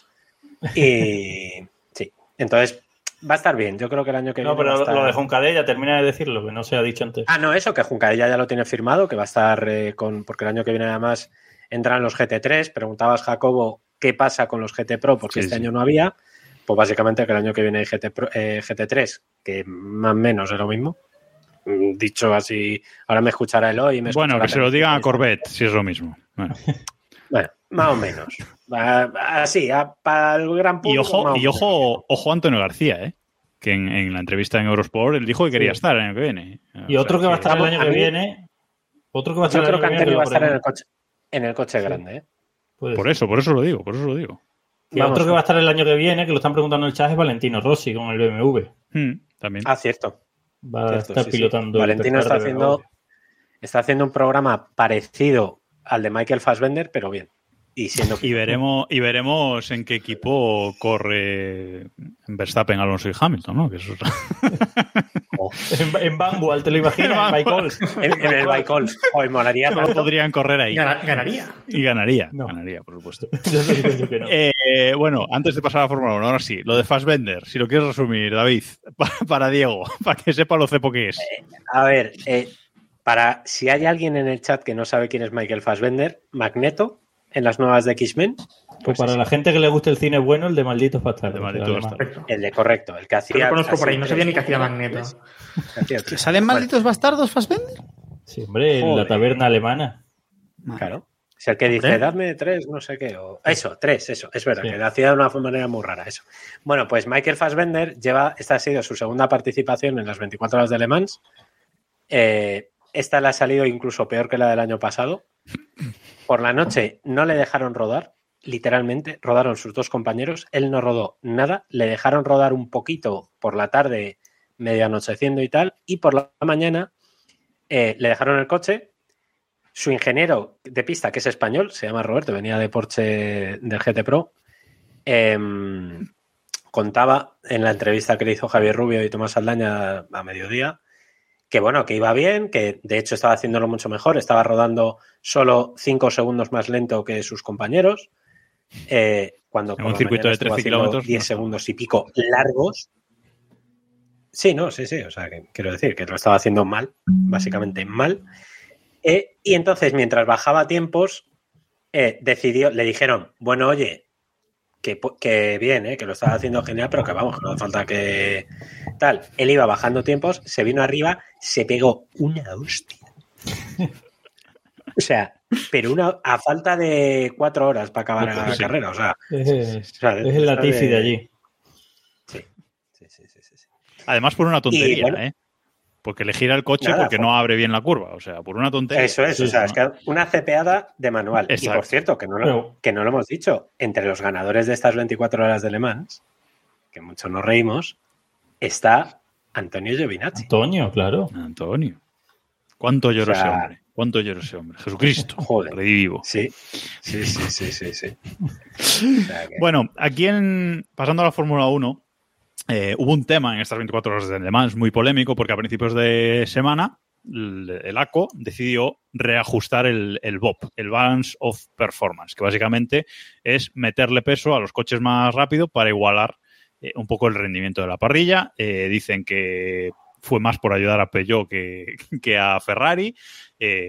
Speaker 4: Y sí, entonces va a estar bien. Yo creo que el año que
Speaker 6: No,
Speaker 4: viene. va a
Speaker 6: pero
Speaker 4: estar-
Speaker 6: lo de Juncadella, termina de decirlo, que no se ha dicho antes.
Speaker 4: Ah, no, eso, que Juncadella ya lo tiene firmado, que va a estar eh, con. Porque el año que viene además entran los GT3. Preguntabas, Jacobo, qué pasa con los GT Pro, porque
Speaker 2: Sí,
Speaker 4: este
Speaker 2: sí.
Speaker 4: año no había. Pues básicamente que el año que viene hay GT Pro- eh, GT3, que más o menos es lo mismo. Dicho así, ahora me escuchará Eloy. y Me
Speaker 2: Bueno, que se lo digan a. Corvette, si es lo mismo. Bueno.
Speaker 4: Bueno, más o menos. Así, para el gran
Speaker 2: Y
Speaker 4: público.
Speaker 2: ojo, y ojo, ojo a Antonio García, ¿eh? que en, en la entrevista en Eurosport él dijo que quería
Speaker 6: Sí.
Speaker 2: estar el año que viene.
Speaker 6: Y
Speaker 2: O
Speaker 6: otro
Speaker 2: sea
Speaker 6: que va a estar el año que viene. Otro que va a estar
Speaker 4: Yo
Speaker 6: el
Speaker 4: creo
Speaker 6: año
Speaker 4: que
Speaker 6: que viene.
Speaker 4: Antonio va a
Speaker 6: lo
Speaker 4: estar en el coche, en el coche
Speaker 6: Sí.
Speaker 4: grande, ¿eh?
Speaker 2: Por
Speaker 6: ser.
Speaker 2: eso, por eso lo digo, por eso lo digo.
Speaker 6: Y
Speaker 4: Vamos.
Speaker 6: otro que va a estar el año que viene, que lo están preguntando en el chat, es Valentino Rossi con el BMW.
Speaker 2: Hmm, también.
Speaker 4: Ah, cierto.
Speaker 6: Va a
Speaker 4: Cierto,
Speaker 6: estar
Speaker 4: sí, sí.
Speaker 6: pilotando.
Speaker 4: Valentino está haciendo, está haciendo un programa parecido al de Michael Fassbender, pero bien. Y siendo
Speaker 2: Y veremos, y veremos en qué equipo corre Verstappen, Alonso y Hamilton, ¿no? Que eso es-
Speaker 6: En, en Vanguard, ¿te lo imaginas?
Speaker 2: En
Speaker 6: En
Speaker 4: en, en el Bike Hoy molaría
Speaker 2: no
Speaker 4: tanto.
Speaker 2: podrían correr ahí.
Speaker 3: Gana- ganaría.
Speaker 2: Y ganaría,
Speaker 6: No.
Speaker 2: ganaría, por supuesto.
Speaker 6: Yo te digo yo que no.
Speaker 2: Eh, bueno, antes de pasar a la Fórmula 1, ahora sí, lo de Fassbender, si lo quieres resumir, David, para, para Diego, para que sepa lo cepo que es.
Speaker 4: A ver, eh, para si hay alguien en el chat que no sabe quién es Michael Fassbender, Magneto en las nuevas de X-Men,
Speaker 6: Pues para la gente que le guste el cine bueno, el de Malditos Bastardos.
Speaker 2: El de Malditos
Speaker 6: el alemán.
Speaker 2: Bastardos.
Speaker 3: Perfecto.
Speaker 4: el de correcto, el que
Speaker 3: Yo
Speaker 4: hacía.
Speaker 3: lo conozco por ahí, no sabía ni que hacía Magneto.
Speaker 4: que hacía
Speaker 5: ¿Que
Speaker 4: tres.
Speaker 5: salen malditos bastardos, Fassbender?
Speaker 6: Sí, hombre, en la taberna alemana.
Speaker 4: Claro. Es el que dice, dadme tres, no sé qué. O... Eso, tres, eso. Es verdad,
Speaker 6: Sí.
Speaker 4: que lo hacía de una manera muy rara, eso. Bueno, pues Michael Fassbender lleva, esta ha sido su segunda participación en las 24 horas de Le Mans. Eh, esta le ha salido incluso peor que la del año pasado. Por la noche no le dejaron rodar, literalmente, rodaron sus dos compañeros. Él no rodó nada, le dejaron rodar un poquito por la tarde, medio anocheciendo y tal, y por la mañana eh, le dejaron el coche. Su ingeniero de pista, que es español, se llama Roberto, venía de Porsche del GT Pro, em, contaba en la entrevista que le hizo Javier Rubio y Tomás Aldaña a mediodía que bueno, que iba bien, que de hecho estaba haciéndolo mucho mejor, estaba rodando solo cinco segundos más lento que sus compañeros. eh, cuando
Speaker 2: En un circuito de
Speaker 4: estuvo
Speaker 2: 13
Speaker 4: haciendo
Speaker 2: kilómetros,
Speaker 4: 10
Speaker 2: no.
Speaker 4: segundos y pico largos. Sí, no, sí, sí, o sea, que quiero decir que lo estaba haciendo mal, básicamente mal. Eh, y entonces, mientras bajaba tiempos, eh, decidió, le dijeron, bueno, oye, que, que bien, eh, que lo estaba haciendo genial, pero que vamos, no hace falta que tal. Él iba bajando tiempos, se vino arriba, se pegó una hostia. O sea, pero una a falta de cuatro horas para acabar la
Speaker 2: Sí.
Speaker 4: carrera, o sea,
Speaker 6: Es,
Speaker 4: o sea,
Speaker 6: es el Latifi de allí.
Speaker 4: Sí, sí, sí, sí, sí, sí.
Speaker 2: Además, por una tontería,
Speaker 4: Y, bueno,
Speaker 2: ¿eh? Porque le gira el coche
Speaker 4: Nada,
Speaker 2: porque
Speaker 4: por-
Speaker 2: no abre bien la curva. O sea, por una tontería.
Speaker 4: Eso es,
Speaker 6: Sí,
Speaker 4: o sea,
Speaker 2: ¿no?
Speaker 4: es que una cepeada de manual. Y
Speaker 2: Exacto.
Speaker 4: por cierto, que no, lo, que no lo hemos dicho, entre los ganadores de estas 24 horas de Le Mans, que muchos nos reímos, está Antonio Giovinazzi.
Speaker 6: Antonio, claro.
Speaker 2: Antonio. ¿Cuánto lloró
Speaker 4: O sea-
Speaker 2: ese hombre? ¿Cuánto lloró ese hombre? Jesucristo.
Speaker 4: Joder.
Speaker 2: Redivivo.
Speaker 4: Sí, sí, sí, sí, sí. sí. O sea que-
Speaker 2: Bueno, aquí en, pasando a la Fórmula 1, eh, hubo un tema en estas 24 horas de Le muy polémico porque a principios de semana el, ACO decidió reajustar el, el BOP, el Balance of Performance, que básicamente es meterle peso a los coches más rápido para igualar eh, un poco el rendimiento de la parrilla. Eh, dicen que fue más por ayudar a Peugeot que, a Ferrari,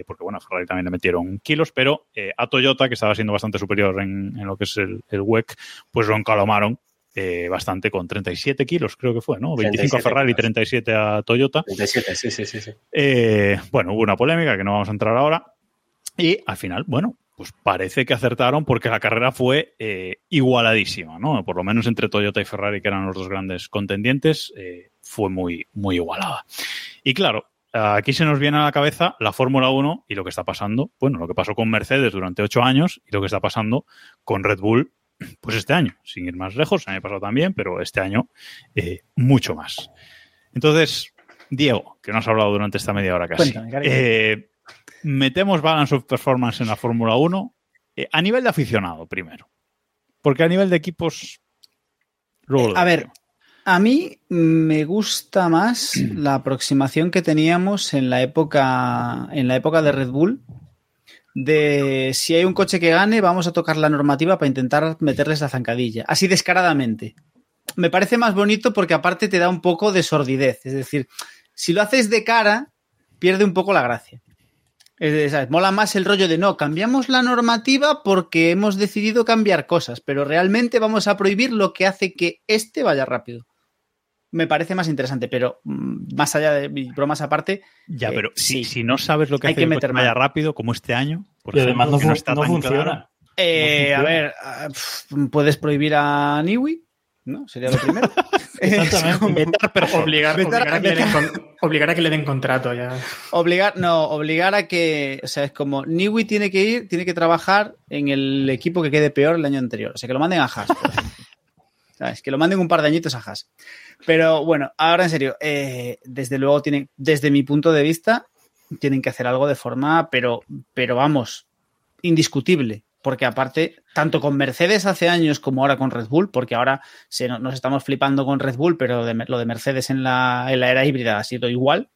Speaker 2: porque bueno, a Ferrari también le metieron kilos, pero a Toyota, que estaba siendo bastante superior en, en lo que es el, el WEC, pues lo encalomaron eh, bastante con 37 kilos, creo que fue, ¿no? 25 a
Speaker 4: 37
Speaker 2: Ferrari,
Speaker 4: kilos.
Speaker 2: 37 a Toyota.
Speaker 4: 37, sí, sí, sí. sí.
Speaker 2: Eh, bueno, hubo una polémica que no vamos a entrar ahora. Y al final, bueno, pues parece que acertaron porque la carrera fue eh, igualadísima, ¿no? Por lo menos entre Toyota y Ferrari, que eran los dos grandes contendientes, eh, fue muy, muy igualada. Y claro, aquí se nos viene a la cabeza la Fórmula 1 y lo que está pasando, bueno, lo que pasó con Mercedes durante ocho años y lo que está pasando con Red Bull, pues este año, sin ir más lejos, el año pasado también, pero este año eh, mucho más. Entonces, Diego, que nos ha hablado durante esta media hora casi.
Speaker 5: Cuéntame.
Speaker 2: Eh, metemos Balance of Performance en la Fórmula 1 eh, a nivel de aficionado primero. Porque a nivel de equipos... luego
Speaker 5: A ver, a mí me gusta más la aproximación que teníamos en la época, en la época de Red Bull. De si hay un coche que gane, vamos a tocar la normativa para intentar meterles la zancadilla. Así descaradamente. Me parece más bonito porque aparte te da un poco de sordidez. Es decir, si lo haces de cara, pierde un poco la gracia. Es de. Mola más el rollo de no, cambiamos la normativa porque hemos decidido cambiar cosas, pero realmente vamos a prohibir lo que hace que este vaya rápido. Me parece más interesante, pero mm, más allá de bromas aparte,
Speaker 2: Ya,
Speaker 5: eh,
Speaker 2: pero si,
Speaker 5: sí.
Speaker 2: si no sabes lo que
Speaker 5: Hay
Speaker 2: hace
Speaker 5: que meter
Speaker 2: vaya rápido, como este año, por
Speaker 6: Y además
Speaker 2: ejemplo,
Speaker 6: no,
Speaker 2: que
Speaker 6: fun-
Speaker 2: está
Speaker 6: no
Speaker 2: tan
Speaker 6: funciona.
Speaker 2: claro.
Speaker 5: Eh, a
Speaker 6: funciona.
Speaker 5: ver, ah, puedes prohibir a Niwi, ¿no? Sería lo primero.
Speaker 6: Exactamente.
Speaker 3: Obligar, obligar a que le den obligar a que le den contrato ya.
Speaker 5: Obligar, no, obligar a que, o sea, es como Niwi tiene que ir, tiene que trabajar en el equipo que quede peor el año anterior. O sea, que lo manden a Haas. ¿Sabes? Que lo manden un par de añitos a Haas. Pero bueno, ahora en serio, eh, desde luego tienen, desde mi punto de vista, tienen que hacer algo de forma, pero, pero vamos, indiscutible. Porque aparte, tanto con Mercedes hace años como ahora con Red Bull, porque ahora se, no- nos estamos flipando con Red Bull, pero de- lo de Mercedes en la, en la era híbrida ha sido igual,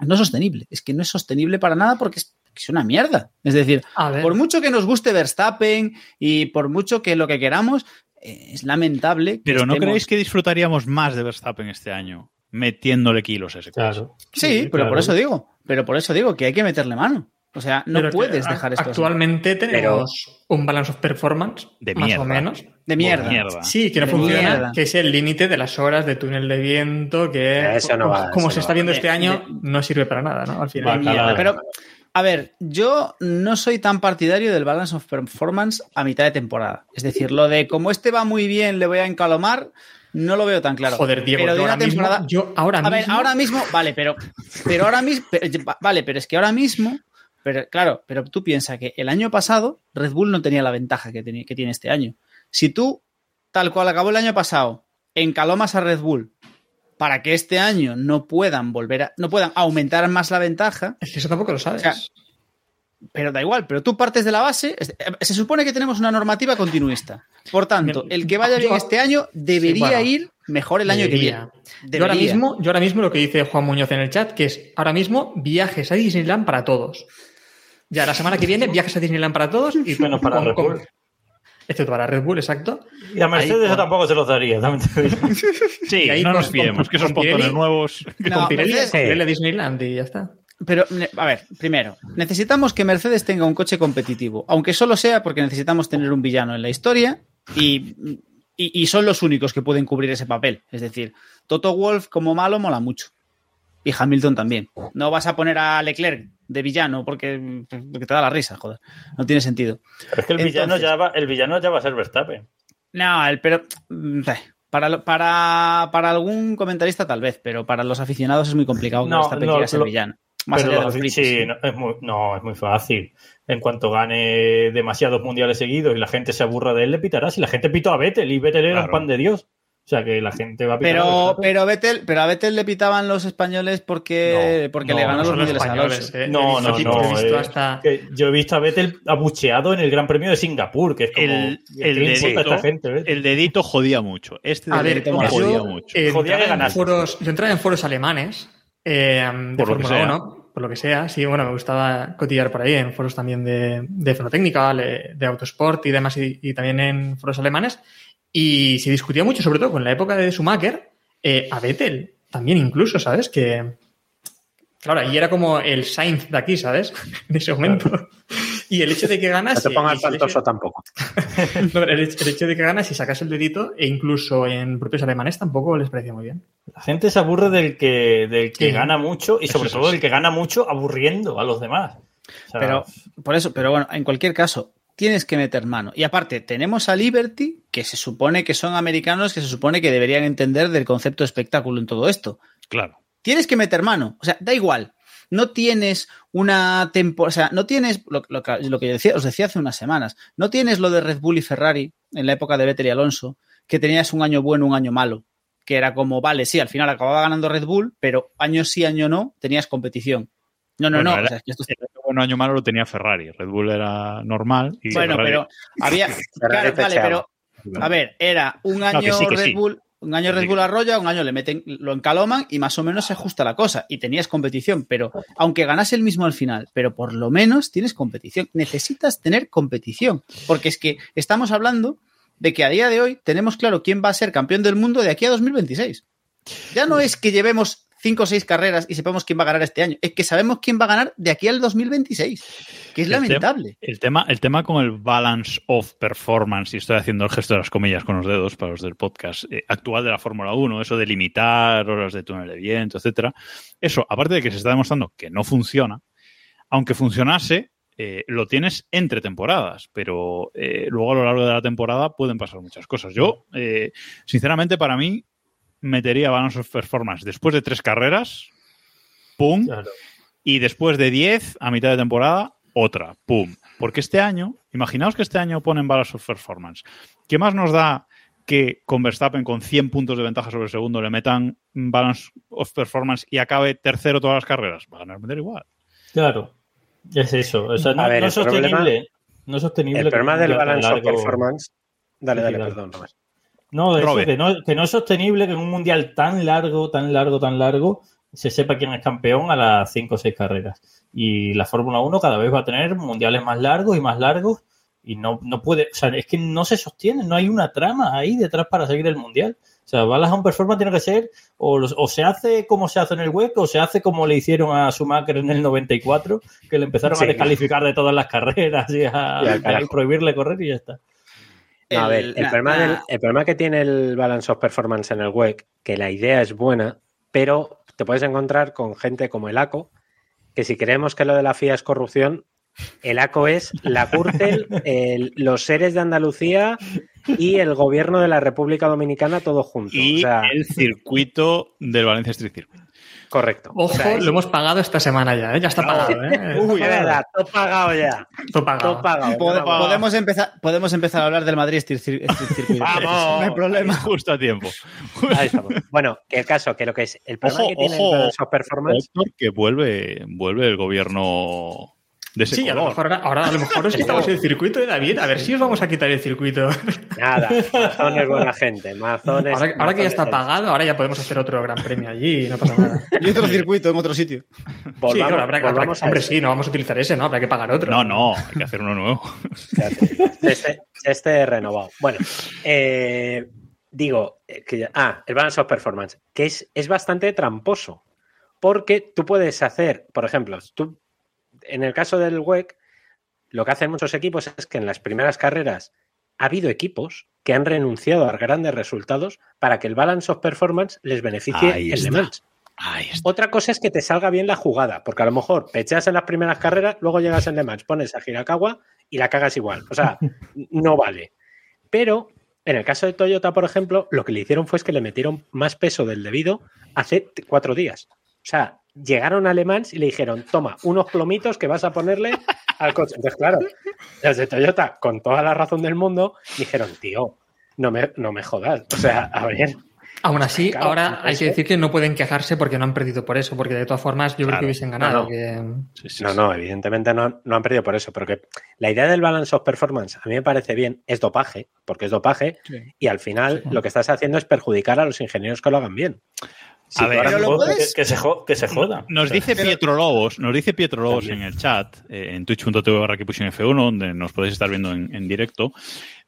Speaker 5: no es sostenible. Es que no es sostenible para nada porque es, es una mierda. Es decir, por mucho que nos guste Verstappen y por mucho que lo que queramos, es lamentable. que
Speaker 2: Pero ¿no creéis que disfrutaríamos más de Verstappen este año? Metiéndole kilos a ese coche.
Speaker 6: Claro.
Speaker 5: Sí,
Speaker 6: Sí,
Speaker 5: pero
Speaker 6: claro.
Speaker 5: por eso digo. Pero por eso digo que hay que meterle mano. O sea, no
Speaker 3: Pero
Speaker 5: puedes dejar esto así.
Speaker 3: Actualmente tenemos un balance of performance,
Speaker 2: De
Speaker 3: más
Speaker 2: mierda.
Speaker 3: o menos.
Speaker 5: De mierda.
Speaker 2: Mierda.
Speaker 3: Sí, que no
Speaker 5: De
Speaker 3: funciona,
Speaker 5: mierda.
Speaker 3: que es el límite de las horas de túnel de viento, que
Speaker 4: Eso no va,
Speaker 3: como
Speaker 4: eso
Speaker 3: se
Speaker 4: no
Speaker 3: está
Speaker 4: va.
Speaker 3: viendo
Speaker 5: De-
Speaker 3: este año,
Speaker 5: de-
Speaker 3: no sirve para nada, ¿no? Al final.
Speaker 5: Pero, a ver, yo no soy tan partidario del balance of performance a mitad de temporada. Es decir, lo de como este va muy bien, le voy a encalomar, no lo veo tan claro.
Speaker 3: Joder, Diego,
Speaker 5: pero de
Speaker 3: yo
Speaker 5: una
Speaker 3: ahora mismo-
Speaker 5: temporada.
Speaker 3: yo ahora
Speaker 5: a ver,
Speaker 3: mismo-
Speaker 5: ahora mismo, vale, pero, pero ahora mismo, vale, pero es que ahora mismo, pero claro, pero tú piensas que el año pasado Red Bull no tenía la ventaja que, tenía- que tiene este año. Si tú, tal cual acabó el año pasado, encalomas a Red Bull para que este año no puedan volver a, no puedan aumentar más la ventaja,
Speaker 3: Es que eso tampoco lo sabes.
Speaker 5: O sea, pero da igual, pero tú partes de la base, es- se supone que tenemos una normativa continuista. Por tanto, el que vaya bien
Speaker 3: Yo-
Speaker 5: este año debería
Speaker 3: Sí, bueno,
Speaker 5: ir mejor el año que
Speaker 3: Debería.
Speaker 5: viene.
Speaker 3: Yo ahora, mismo, yo ahora mismo lo que dice Juan Muñoz en el chat, que es ahora mismo viajes a Disneyland para todos. Ya la semana que viene viajes a Disneyland para todos y
Speaker 6: Menos para
Speaker 3: con-. Excepto para Red Bull, exacto.
Speaker 6: Y a Mercedes
Speaker 3: Ahí,
Speaker 6: eso tampoco se los daría. también te digo.
Speaker 2: Sí,
Speaker 3: Y ahí
Speaker 2: no
Speaker 3: con-
Speaker 2: nos fiemos, que esos botones nuevos.
Speaker 5: No,
Speaker 3: con Pirelli,
Speaker 5: Mercedes-
Speaker 3: con Pirelli a Disneyland y ya está.
Speaker 5: Pero, a ver, primero, necesitamos que Mercedes tenga un coche competitivo, aunque solo sea porque necesitamos tener un villano en la historia y, y- y son los únicos que pueden cubrir ese papel. Es decir, Toto Wolf como malo mola mucho. Y Hamilton también. No vas a poner a Leclerc de villano porque, porque te da la risa, joder. No tiene sentido.
Speaker 6: Pero es que el villano, ya va, el villano ya va a ser Verstappen.
Speaker 5: No, el- pero mm, eh, para, para, para algún comentarista tal vez, pero para los aficionados es muy complicado que
Speaker 6: No,
Speaker 5: Verstappen
Speaker 6: no,
Speaker 5: quiera ser
Speaker 6: lo-
Speaker 5: villano. Más allá de
Speaker 6: lo-
Speaker 5: los Brits.
Speaker 6: sí, no es, muy, no, es muy fácil. En cuanto gane demasiados mundiales seguidos y la gente se aburra de él, le pitará. Si la gente pitó a Vettel y Vettel era
Speaker 2: Claro.
Speaker 6: un pan de Dios. O sea que la gente va a pitar a
Speaker 5: Pero, pero, Vettel, pero a Vettel le pitaban los españoles porque,
Speaker 6: No,
Speaker 5: porque
Speaker 6: no,
Speaker 5: le ganó
Speaker 6: no
Speaker 5: los
Speaker 3: los
Speaker 5: mundiales a
Speaker 3: españoles,
Speaker 5: Alonso.
Speaker 3: eh.
Speaker 6: No,
Speaker 3: He
Speaker 6: no, no.
Speaker 3: he visto
Speaker 6: eh,
Speaker 3: hasta-
Speaker 6: yo he visto a Vettel abucheado en el Gran Premio de Singapur, que es como.
Speaker 2: El,
Speaker 6: ¿qué
Speaker 2: el
Speaker 6: a
Speaker 2: dedito,
Speaker 6: esta gente?
Speaker 2: el dedito jodía mucho. Este
Speaker 3: A ver,
Speaker 2: dedito jodía
Speaker 3: yo,
Speaker 2: mucho.
Speaker 3: eh,
Speaker 6: Jodía
Speaker 3: entraba
Speaker 6: que
Speaker 3: en
Speaker 6: ganaste.
Speaker 3: foros, yo entraba en foros alemanes eh, de
Speaker 2: Por lo que
Speaker 3: Fórmula
Speaker 2: sea.
Speaker 3: 1, por lo que sea. Sí, bueno, me gustaba cotillar por ahí en foros también de, de Fenotécnica, de, de Autosport y demás, y, y también en foros alemanes. Y se discutía mucho, sobre todo con la época de Schumacher, eh, a Vettel también incluso, ¿sabes? Que, claro, ahí era como el Sainz de aquí, ¿sabes? En ese momento. Y el hecho de que
Speaker 4: No
Speaker 3: ganase...
Speaker 4: te pongas faltoso tampoco.
Speaker 3: no, el, hecho, el hecho de que ganas y sacas el dedito, e incluso en propios alemanes tampoco les parecía muy bien.
Speaker 6: La gente se aburre del que, del que
Speaker 3: Sí.
Speaker 6: gana mucho y sobre
Speaker 2: Eso
Speaker 6: todo
Speaker 2: sí.
Speaker 6: del que gana mucho aburriendo a los demás. O sea,
Speaker 5: Pero, por eso, pero bueno, en cualquier caso, tienes que meter mano. Y aparte, tenemos a Liberty, que se supone que son americanos, que se supone que deberían entender del concepto de espectáculo en todo esto.
Speaker 2: Claro.
Speaker 5: Tienes que meter mano. O sea, da igual. No tienes una temporada, o sea, no tienes lo, lo que, lo que yo decía, os decía hace unas semanas, no tienes lo de Red Bull y Ferrari en la época de Vettel y Alonso, que tenías un año bueno, un año malo, que era como, vale, sí, al final acababa ganando Red Bull, pero año sí, año no, tenías competición. No, no,
Speaker 2: Bueno,
Speaker 5: no,
Speaker 2: era-
Speaker 5: o sea, es que esto
Speaker 2: El año bueno, año malo lo tenía Ferrari. Red Bull era normal. Y
Speaker 5: Bueno,
Speaker 2: Ferrari-
Speaker 5: pero había. Claro, vale, pero. A ver, era un año
Speaker 2: que sí, que
Speaker 5: Red
Speaker 2: sí.
Speaker 5: Bull. Un año Red. Bull arrolla, un año le meten, lo encaloman y más o menos se ajusta la cosa. Y tenías competición, pero aunque ganase el mismo al final, pero por lo menos tienes competición. Necesitas tener competición. Porque es que estamos hablando de que a día de hoy tenemos claro quién va a ser campeón del mundo de aquí a 2026. Ya no es que llevemos cinco o seis carreras y sepamos quién va a ganar este año, es que sabemos quién va a ganar de aquí al 2026, que es
Speaker 2: El
Speaker 5: lamentable.
Speaker 2: El tema, el tema con el balance of performance, y estoy haciendo el gesto de las comillas con los dedos para los del podcast, eh, actual de la Fórmula 1, eso de limitar horas de túnel de viento, etcétera, eso, aparte de que se está demostrando que no funciona, aunque funcionase, eh, lo tienes entre temporadas, pero eh, luego a lo largo de la temporada pueden pasar muchas cosas. Yo, eh, sinceramente, para mí, metería balance of performance después de tres carreras, pum,
Speaker 6: claro.
Speaker 2: y después de 10, a mitad de temporada, otra. ¡Pum! Porque este año, imaginaos que este año ponen Balance of Performance. ¿Qué más nos da que con Verstappen con 100 puntos de ventaja sobre el segundo le metan Balance of Performance y acabe tercero todas las carreras? Va a ganar meter igual.
Speaker 6: Claro, es eso. O sea, no,
Speaker 4: ver,
Speaker 6: no es sostenible. no es sostenible.
Speaker 4: El problema del balance of performance. Dale, dale,
Speaker 6: dale.
Speaker 4: perdón, Robert.
Speaker 6: No, eso, que no, que no es sostenible que en un mundial tan largo, tan largo, tan largo, se sepa quién es campeón a las 5 o 6 carreras. Y la Fórmula 1 cada vez va a tener mundiales más largos y más largos y no, no puede, o sea, es que no se sostiene, no hay una trama ahí detrás para seguir el mundial. O sea, Balas a un performance tiene que ser o, los- o se hace como se hace en el web o se hace como le hicieron a Schumacher en el 94, que le empezaron
Speaker 4: Sí.
Speaker 6: a descalificar de todas las carreras y a,
Speaker 4: Y
Speaker 6: prohibirle correr y ya está.
Speaker 4: No, a ver,
Speaker 5: El-
Speaker 4: el, problema del- el problema que tiene el Balance of Performance en el web, que la idea es buena, pero te puedes encontrar con gente como el ACO, que si creemos que lo de la FIA es corrupción, el ACO es la Curtel, el- los seres de Andalucía y el gobierno de la República Dominicana todo junto.
Speaker 2: Y
Speaker 4: o sea,
Speaker 2: el circuito del Valencia Street Circuit.
Speaker 4: Correcto.
Speaker 3: Ojo,
Speaker 4: O sea, es-
Speaker 3: lo hemos pagado esta semana ya, ¿eh? Ya está pagado, ¿eh?
Speaker 4: Uy, de verdad, todo pagado ya.
Speaker 3: Todo pagado.
Speaker 4: Todo
Speaker 5: podemos, empezar, podemos empezar a hablar del Madrid Street Circuit.
Speaker 4: Vamos.
Speaker 5: No hay problema.
Speaker 2: Justo a tiempo.
Speaker 4: Ahí estamos. Bueno, que el caso, que lo que es el problema
Speaker 2: Ojo,
Speaker 4: que tiene
Speaker 2: ojo.
Speaker 4: of Performance
Speaker 2: Héctor, que vuelve, vuelve el gobierno de ese
Speaker 3: Sí, a lo mejor ahora, a lo mejor os quitamos el circuito de David. A ver si os vamos a quitar el circuito.
Speaker 4: Nada, Mazón es buena gente. Mazón es-
Speaker 3: Ahora, ahora que ya está
Speaker 4: es-
Speaker 3: pagado, ahora ya podemos hacer otro gran premio allí y no pasa nada.
Speaker 5: Y otro circuito en otro sitio.
Speaker 4: Volvamos,
Speaker 3: sí, claro, habrá, hombre, sí, no vamos a utilizar ese, ¿no? Habrá que pagar otro.
Speaker 2: No, no, hay que hacer uno nuevo.
Speaker 4: Este, este renovado. Bueno, eh, digo, eh, que ah, el balance of performance, que es, es bastante tramposo. Porque tú puedes hacer, por ejemplo, tú, en el caso del WEC, lo que hacen muchos equipos es que en las primeras carreras ha habido equipos que han renunciado a grandes resultados para que el balance of performance les beneficie
Speaker 2: Ahí
Speaker 4: en Le. Mans. Otra cosa es que te salga bien la jugada, porque a lo mejor pecheas en las primeras carreras, luego llegas en Le Mans, pones a Hirakawa y la cagas igual. O sea, no vale. Pero en el caso de Toyota, por ejemplo, lo que le hicieron fue es que le metieron más peso del debido hace cuatro días. O sea, llegaron a Le Mans y le dijeron, toma, unos plomitos que vas a ponerle al coche. Entonces, claro, los de Toyota, con toda la razón del mundo, dijeron, tío, no me, no me jodas. O sea, a ver,
Speaker 3: Aún así,
Speaker 4: Claro,
Speaker 3: ahora hay que decir que no pueden quejarse porque no han perdido por eso, porque de todas formas yo creo que hubiesen ganado.
Speaker 4: No, no.
Speaker 3: que-
Speaker 2: Sí, sí,
Speaker 4: No,
Speaker 2: sí.
Speaker 4: no, evidentemente no, no han perdido por eso, pero que la idea del balance of performance a mí me parece bien, es dopaje, porque es dopaje, y al final
Speaker 3: Sí.
Speaker 4: lo que estás haciendo es perjudicar a los ingenieros que lo hagan bien. Si
Speaker 2: A ver,
Speaker 5: pero lo puedes-
Speaker 6: Que, que se, que se jodan.
Speaker 2: Nos dice Pietro Lobos, nos dice Pietro Lobos en el chat, eh, en twitch.tv barra Keeppushing F1, donde nos podéis estar viendo en, en directo,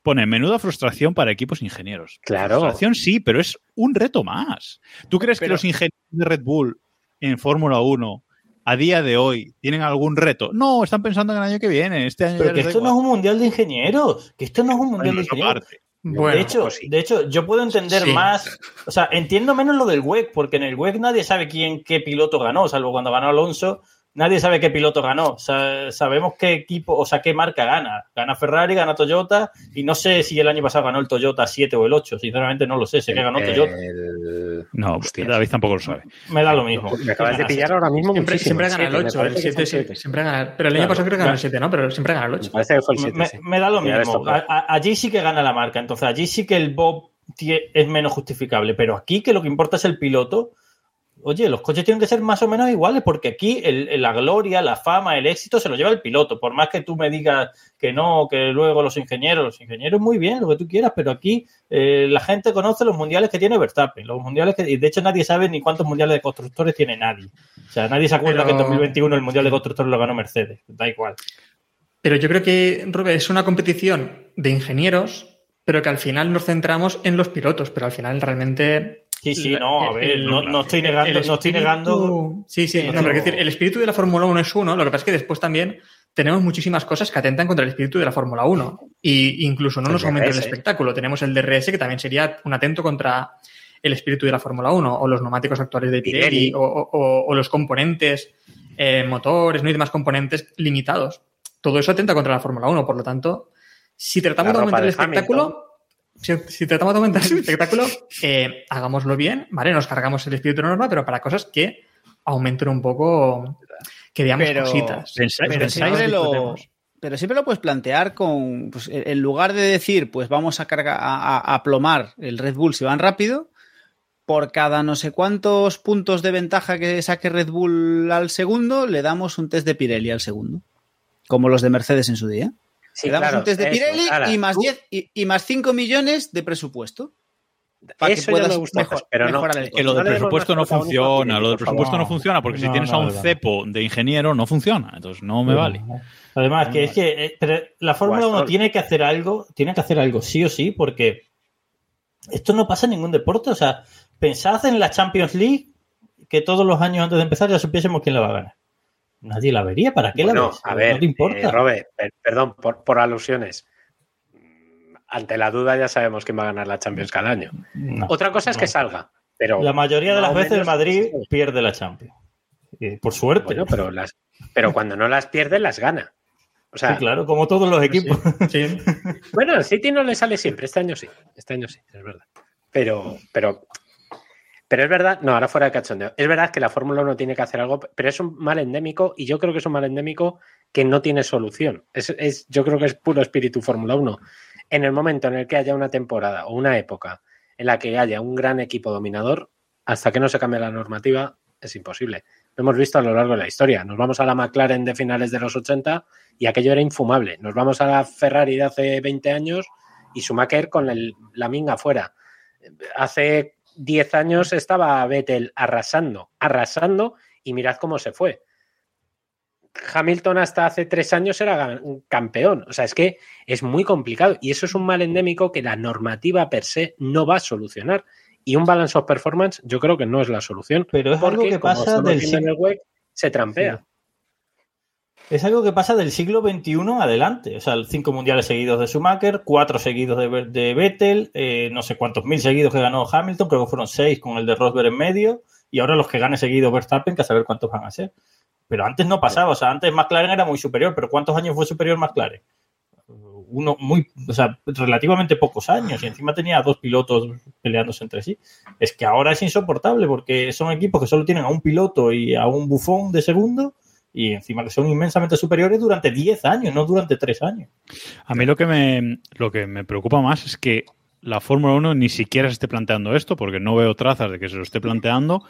Speaker 2: pone menuda frustración para equipos ingenieros.
Speaker 4: Claro.
Speaker 2: Frustración sí, pero es un reto más. ¿Tú crees que
Speaker 5: Pero-
Speaker 2: los ingenieros de Red Bull en Fórmula 1 a día de hoy tienen algún reto? No, están pensando en el año que viene. Este año
Speaker 6: Pero que esto no es
Speaker 2: igual.
Speaker 6: un mundial de ingenieros. Que esto no es un mundial de ingenieros.
Speaker 2: aparte.
Speaker 3: Bueno,
Speaker 6: de, hecho,
Speaker 4: pues sí.
Speaker 6: de hecho, yo puedo entender
Speaker 3: Sí.
Speaker 6: más. O sea, entiendo menos lo del WEC, porque en el WEC nadie sabe quién, qué piloto ganó, salvo cuando ganó Alonso. Nadie sabe qué piloto ganó. O sea, sabemos qué equipo, o sea, qué marca gana. Gana Ferrari, gana Toyota, y no sé si el año pasado ganó el Toyota 7 o el 8. Sinceramente, no lo sé. Sé que ganó Toyota.
Speaker 4: El-
Speaker 2: No,
Speaker 4: Hostia.
Speaker 2: David tampoco lo sabe.
Speaker 6: Me da lo mismo.
Speaker 4: Me acabas de pillar ahora mismo
Speaker 3: siempre, siempre
Speaker 4: el
Speaker 3: gana el
Speaker 4: siete, me
Speaker 3: 8, el
Speaker 4: parece que
Speaker 3: 7
Speaker 4: fue el
Speaker 3: sí,
Speaker 4: siete.
Speaker 3: siempre gana. Pero el año
Speaker 6: Claro,
Speaker 3: pasado creo que ganó el
Speaker 6: claro.
Speaker 3: 7, ¿no? Pero siempre gana el 8.
Speaker 4: Me que fue el 7.
Speaker 6: me,
Speaker 4: sí.
Speaker 6: me da lo mismo. A- a- allí sí que gana la marca. Entonces, allí sí que el Bob es menos justificable. Pero aquí que lo que importa es el piloto. Oye, los coches tienen que ser más o menos iguales porque aquí el- la gloria, la fama, el éxito se lo lleva el piloto. Por más que tú me digas que no, que luego los ingenieros, los ingenieros muy bien, lo que tú quieras, pero aquí eh, la gente conoce los mundiales que tiene Verstappen. Los mundiales que, y de hecho nadie sabe ni cuántos mundiales de constructores tiene nadie. O sea, nadie se acuerda
Speaker 3: Pero-
Speaker 6: que en 2021 el mundial de constructores lo ganó Mercedes. Da igual.
Speaker 3: Pero yo creo que, Robert, es una competición de ingenieros, pero que al final nos centramos en los pilotos, pero al final realmente...
Speaker 6: Sí, sí, no, a ver,
Speaker 3: el-
Speaker 6: no, no estoy negando, no estoy negando.
Speaker 3: Sí, sí, no,
Speaker 6: no.
Speaker 3: pero quiero decir, el espíritu de la Fórmula 1 es uno, lo que pasa es que después también tenemos muchísimas cosas que atentan contra el espíritu de la Fórmula 1 y incluso no
Speaker 4: El
Speaker 3: nos aumenta el espectáculo. Tenemos el DRS que también sería un atento contra el espíritu de la Fórmula 1 o los neumáticos actuales de Pirelli
Speaker 4: Pirelli.
Speaker 3: o, o- o los componentes, eh, motores ¿no? y demás componentes limitados. Todo eso atenta contra la Fórmula 1, por lo tanto, si tratamos de aumentar el espectáculo, si, si tratamos de aumentar el espectáculo, eh, hagámoslo bien, ¿vale? Nos cargamos el espíritu de norma, pero para cosas que aumenten un poco, que veamos
Speaker 5: Pero-
Speaker 3: cositas.
Speaker 2: Pensáis-
Speaker 5: Pero
Speaker 2: pensáis-
Speaker 5: siempre, lo, pero siempre lo puedes plantear con, pues, en en lugar de decir, pues vamos a cargar, a- a plomar el Red Bull si van rápido, por cada no sé cuántos puntos de ventaja que saque Red Bull al segundo, le damos un test de Pirelli al segundo. Como los de Mercedes en su día.
Speaker 4: Sí,
Speaker 5: le damos
Speaker 4: claro,
Speaker 5: un test de. Pirelli y, más
Speaker 4: tú-
Speaker 5: 10, y, y más 5 millones de presupuesto. para que
Speaker 4: Eso ya
Speaker 5: puedas
Speaker 4: me gusta
Speaker 5: mejor-
Speaker 4: pero no.
Speaker 5: el
Speaker 2: que lo del presupuesto no funciona, lo del presupuesto no funciona, porque si tienes
Speaker 6: no,
Speaker 2: a un cepo de ingeniero no funciona, entonces no me vale.
Speaker 6: Además, que es que eh, pero la Fórmula 1
Speaker 4: Guasol.
Speaker 6: tiene que hacer algo, tiene que hacer algo sí o sí, porque esto no pasa en ningún deporte. O sea, pensad en la Champions League, que todos los años antes de empezar ya supiésemos quién la va a ganar. Nadie la vería, ¿para qué la
Speaker 4: Bueno,
Speaker 6: ves?
Speaker 4: a ver,
Speaker 6: no te importa.
Speaker 4: eh, Robert, per- perdón por, por alusiones. Ante la duda ya sabemos quién va a ganar la Champions cada año.
Speaker 6: No.
Speaker 4: Otra cosa es que salga, pero
Speaker 6: La mayoría de las veces el Madrid pierde la Champions. Y por suerte.
Speaker 4: bueno, pero las, pero cuando no las pierde las gana. O sea,
Speaker 6: Sí, claro, como todos los equipos.
Speaker 3: Sí.
Speaker 4: bueno, al City no le sale siempre. Este año sí, este año sí, es verdad. Pero, pero, pero es verdad, no, ahora fuera de cachondeo. Es verdad que la Fórmula 1 tiene que hacer algo, pero es un mal endémico y yo creo que es un mal endémico que no tiene solución. Es, es- yo creo que es puro espíritu Fórmula 1. En el momento en el que haya una temporada o una época en la que haya un gran equipo dominador, hasta que no se cambie la normativa, es imposible. Lo hemos visto a lo largo de la historia. Nos vamos a la McLaren de finales de los 80 y aquello era infumable. Nos vamos a la Ferrari de hace 20 años y Schumacher con el- la minga afuera. Hace 10 años estaba Vettel arrasando, arrasando y mirad cómo se fue. Hamilton hasta hace tres años era campeón. O sea, es que es muy complicado y eso es un mal endémico que la normativa per se no va a solucionar. Y un balance of performance yo creo que no es la solución.
Speaker 6: Pero es algo
Speaker 4: Porque,
Speaker 6: que
Speaker 4: como
Speaker 6: pasa del siglo-
Speaker 4: el web, se trampea.
Speaker 6: Es algo que pasa del siglo XXI adelante. O sea, cinco mundiales seguidos de Schumacher, cuatro seguidos de, de Vettel, eh, no sé cuántos mil seguidos que ganó Hamilton, creo que fueron seis con el de Rosberg en medio, y ahora los que gane seguido Verstappen, que a saber cuántos van a ser. Pero antes no pasaba, o sea, antes McLaren era muy superior, pero ¿cuántos años fue superior McLaren? Uno muy, o sea, relativamente pocos años, y encima tenía dos pilotos peleándose entre sí. Es que ahora es insoportable porque son equipos que solo tienen a un piloto y a un bufón de segundo y encima son inmensamente superiores durante 10 años, no durante 3 años.
Speaker 2: A mí lo que me, lo que me preocupa más es que la Fórmula 1 ni siquiera se esté planteando esto, porque no veo trazas de que se lo esté planteando.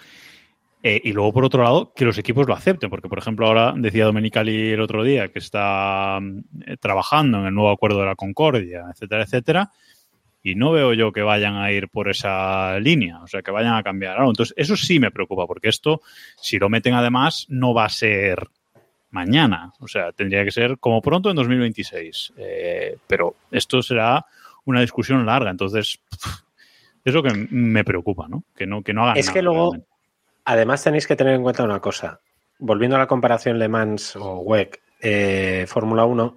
Speaker 2: Eh, y luego, por otro lado, que los equipos lo acepten, porque, por ejemplo, ahora decía Domenicali el otro día que está eh, trabajando en el nuevo acuerdo de la Concordia, etcétera, etcétera. Y no veo yo que vayan a ir por esa línea, o sea, que vayan a cambiar algo. Entonces, eso sí me preocupa, porque esto, si lo meten además, no va a ser mañana. O sea, tendría que ser como pronto en 2026. Eh, pero esto será una discusión larga. Entonces, es lo que me preocupa, ¿no? Que no, que no hagan
Speaker 4: Es que luego,
Speaker 2: realmente.
Speaker 4: además tenéis que tener en cuenta una cosa. Volviendo a la comparación Le Mans o WEC, eh, Fórmula 1,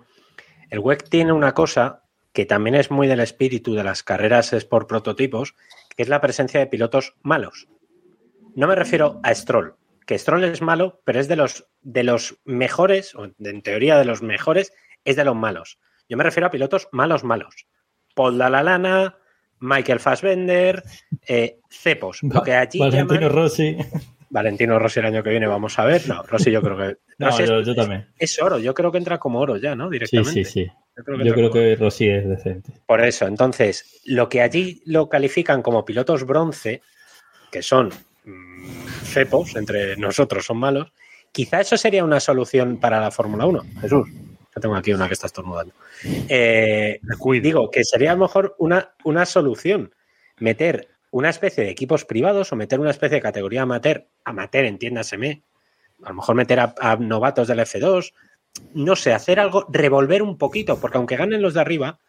Speaker 4: el WEC tiene una cosa que también es muy del espíritu de las carreras por prototipos, que es la presencia de pilotos malos. No me refiero a Stroll, que Stroll es malo, pero es de los, de los mejores, o en teoría de los mejores, es de los malos. Yo me refiero a pilotos malos, malos. Paul Dalalana, Michael Fassbender, eh, Cepos, lo que allí
Speaker 6: Valentino
Speaker 4: llaman-
Speaker 6: Rossi.
Speaker 4: Valentino Rossi el año que viene vamos a ver. No, Rossi yo creo que...
Speaker 6: No, yo, yo también.
Speaker 4: es oro, yo creo que entra como oro ya, ¿no?
Speaker 6: Sí,
Speaker 4: Directamente.
Speaker 6: sí, sí.
Speaker 4: Yo creo que
Speaker 6: Yo creo que Rossi es decente.
Speaker 4: Por eso, entonces, lo que allí lo califican como pilotos bronce, que son cepos, entre nosotros son malos, quizá eso sería una solución para la Fórmula 1. Jesús, yo tengo aquí una que está estornudando. Eh, digo que sería a lo mejor una, una solución meter una especie de equipos privados o meter una especie de categoría amateur, amateur, entiéndaseme, a lo mejor meter a, a novatos del F2, no sé, hacer algo, revolver un poquito, porque aunque ganen los de arriba,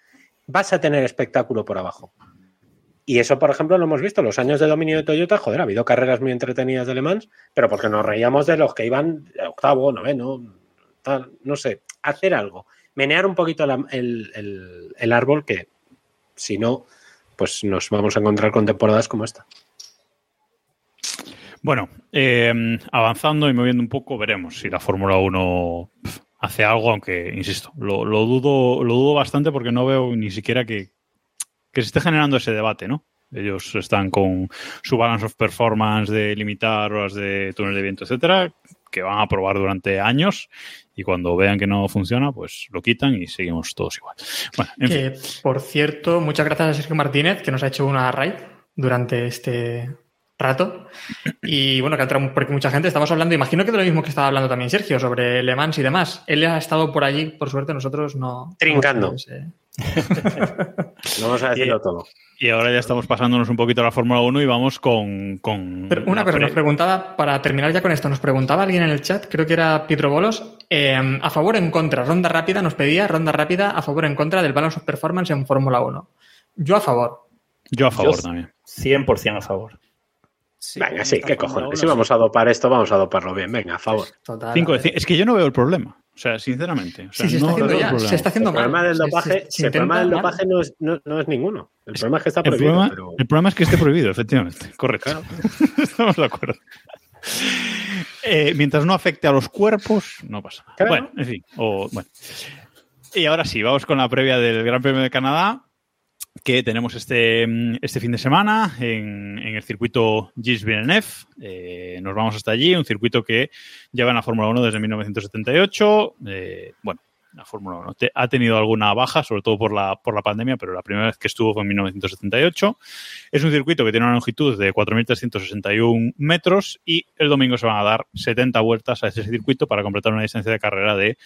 Speaker 4: vas a tener espectáculo por abajo. Y eso, por ejemplo, lo hemos visto, los años de dominio de Toyota, joder, ha habido carreras muy entretenidas de Le Mans, pero porque nos reíamos de los que iban octavo, noveno, tal, no sé, hacer algo, menear un poquito el, el- árbol que, si no, pues nos vamos a encontrar con temporadas como esta.
Speaker 2: Bueno, eh, avanzando y moviendo un poco, veremos si la Fórmula 1 pf, hace algo, aunque, insisto, lo dudo, lo dudo bastante porque no veo ni siquiera que, que se esté generando ese debate, ¿no? Ellos están con su balance of performance de limitar horas de túnel de viento, etcétera, que van a probar durante años y cuando vean que no funciona, pues lo quitan y seguimos todos igual. Bueno, en fin.
Speaker 3: Que, por cierto, muchas gracias a Sergio Martínez, que nos ha hecho una raid durante este rato. Y bueno, que ha entrado porque mucha gente. Estamos hablando, imagino que de lo mismo que estaba hablando también Sergio, sobre Le Mans y demás. Él ha estado por allí, por suerte, nosotros no.
Speaker 4: Trincando.
Speaker 3: no sé.
Speaker 4: Vamos a decirlo
Speaker 2: Y-
Speaker 4: todo.
Speaker 2: Y ahora ya estamos pasándonos un poquito a la Fórmula 1 y vamos con... con
Speaker 3: Pero una cosa,
Speaker 2: pre-
Speaker 3: nos preguntaba, para terminar ya con esto, nos preguntaba alguien en el chat, creo que era Pietro Bolos, eh, a favor o en contra, ronda rápida, nos pedía ronda rápida a favor o en contra del balance of performance en Fórmula 1. Yo a favor.
Speaker 2: Yo a favor
Speaker 6: Yo-
Speaker 2: también.
Speaker 6: 100% a favor.
Speaker 4: Venga, sí, qué cojones. Si vamos a dopar esto, vamos a doparlo bien. Venga, a favor.
Speaker 3: Total.
Speaker 2: Cinco
Speaker 3: a
Speaker 2: Es que yo no veo el problema. O sea, sinceramente. O sea,
Speaker 3: Sí, se está
Speaker 2: no
Speaker 3: haciendo
Speaker 2: veo el problema.
Speaker 3: se está haciendo
Speaker 4: El problema del dopaje,
Speaker 3: se- se
Speaker 4: si el problema del dopaje no es, no, no es ninguno. El problema es que está
Speaker 2: El
Speaker 4: prohibido.
Speaker 2: problema,
Speaker 4: pero-
Speaker 2: el problema es que esté prohibido, efectivamente. Correcto. Estamos de acuerdo. Eh, mientras no afecte a los cuerpos, no pasa nada.
Speaker 4: Claro.
Speaker 2: Bueno, en fin. o- bueno. Y ahora sí, vamos con la previa del Gran Premio de Canadá, que tenemos este, mm, este fin de semana en, en el circuito Gilles Villeneuve. Eh, nos vamos hasta allí, un circuito que lleva en la Fórmula 1 desde 1978. Eh, bueno, la Fórmula 1 te- ha tenido alguna baja, sobre todo por la, por la pandemia, pero la primera vez que estuvo fue en 1978. Es un circuito que tiene una longitud de 4.361 metros y el domingo se van a dar 70 vueltas a ese circuito para completar una distancia de carrera de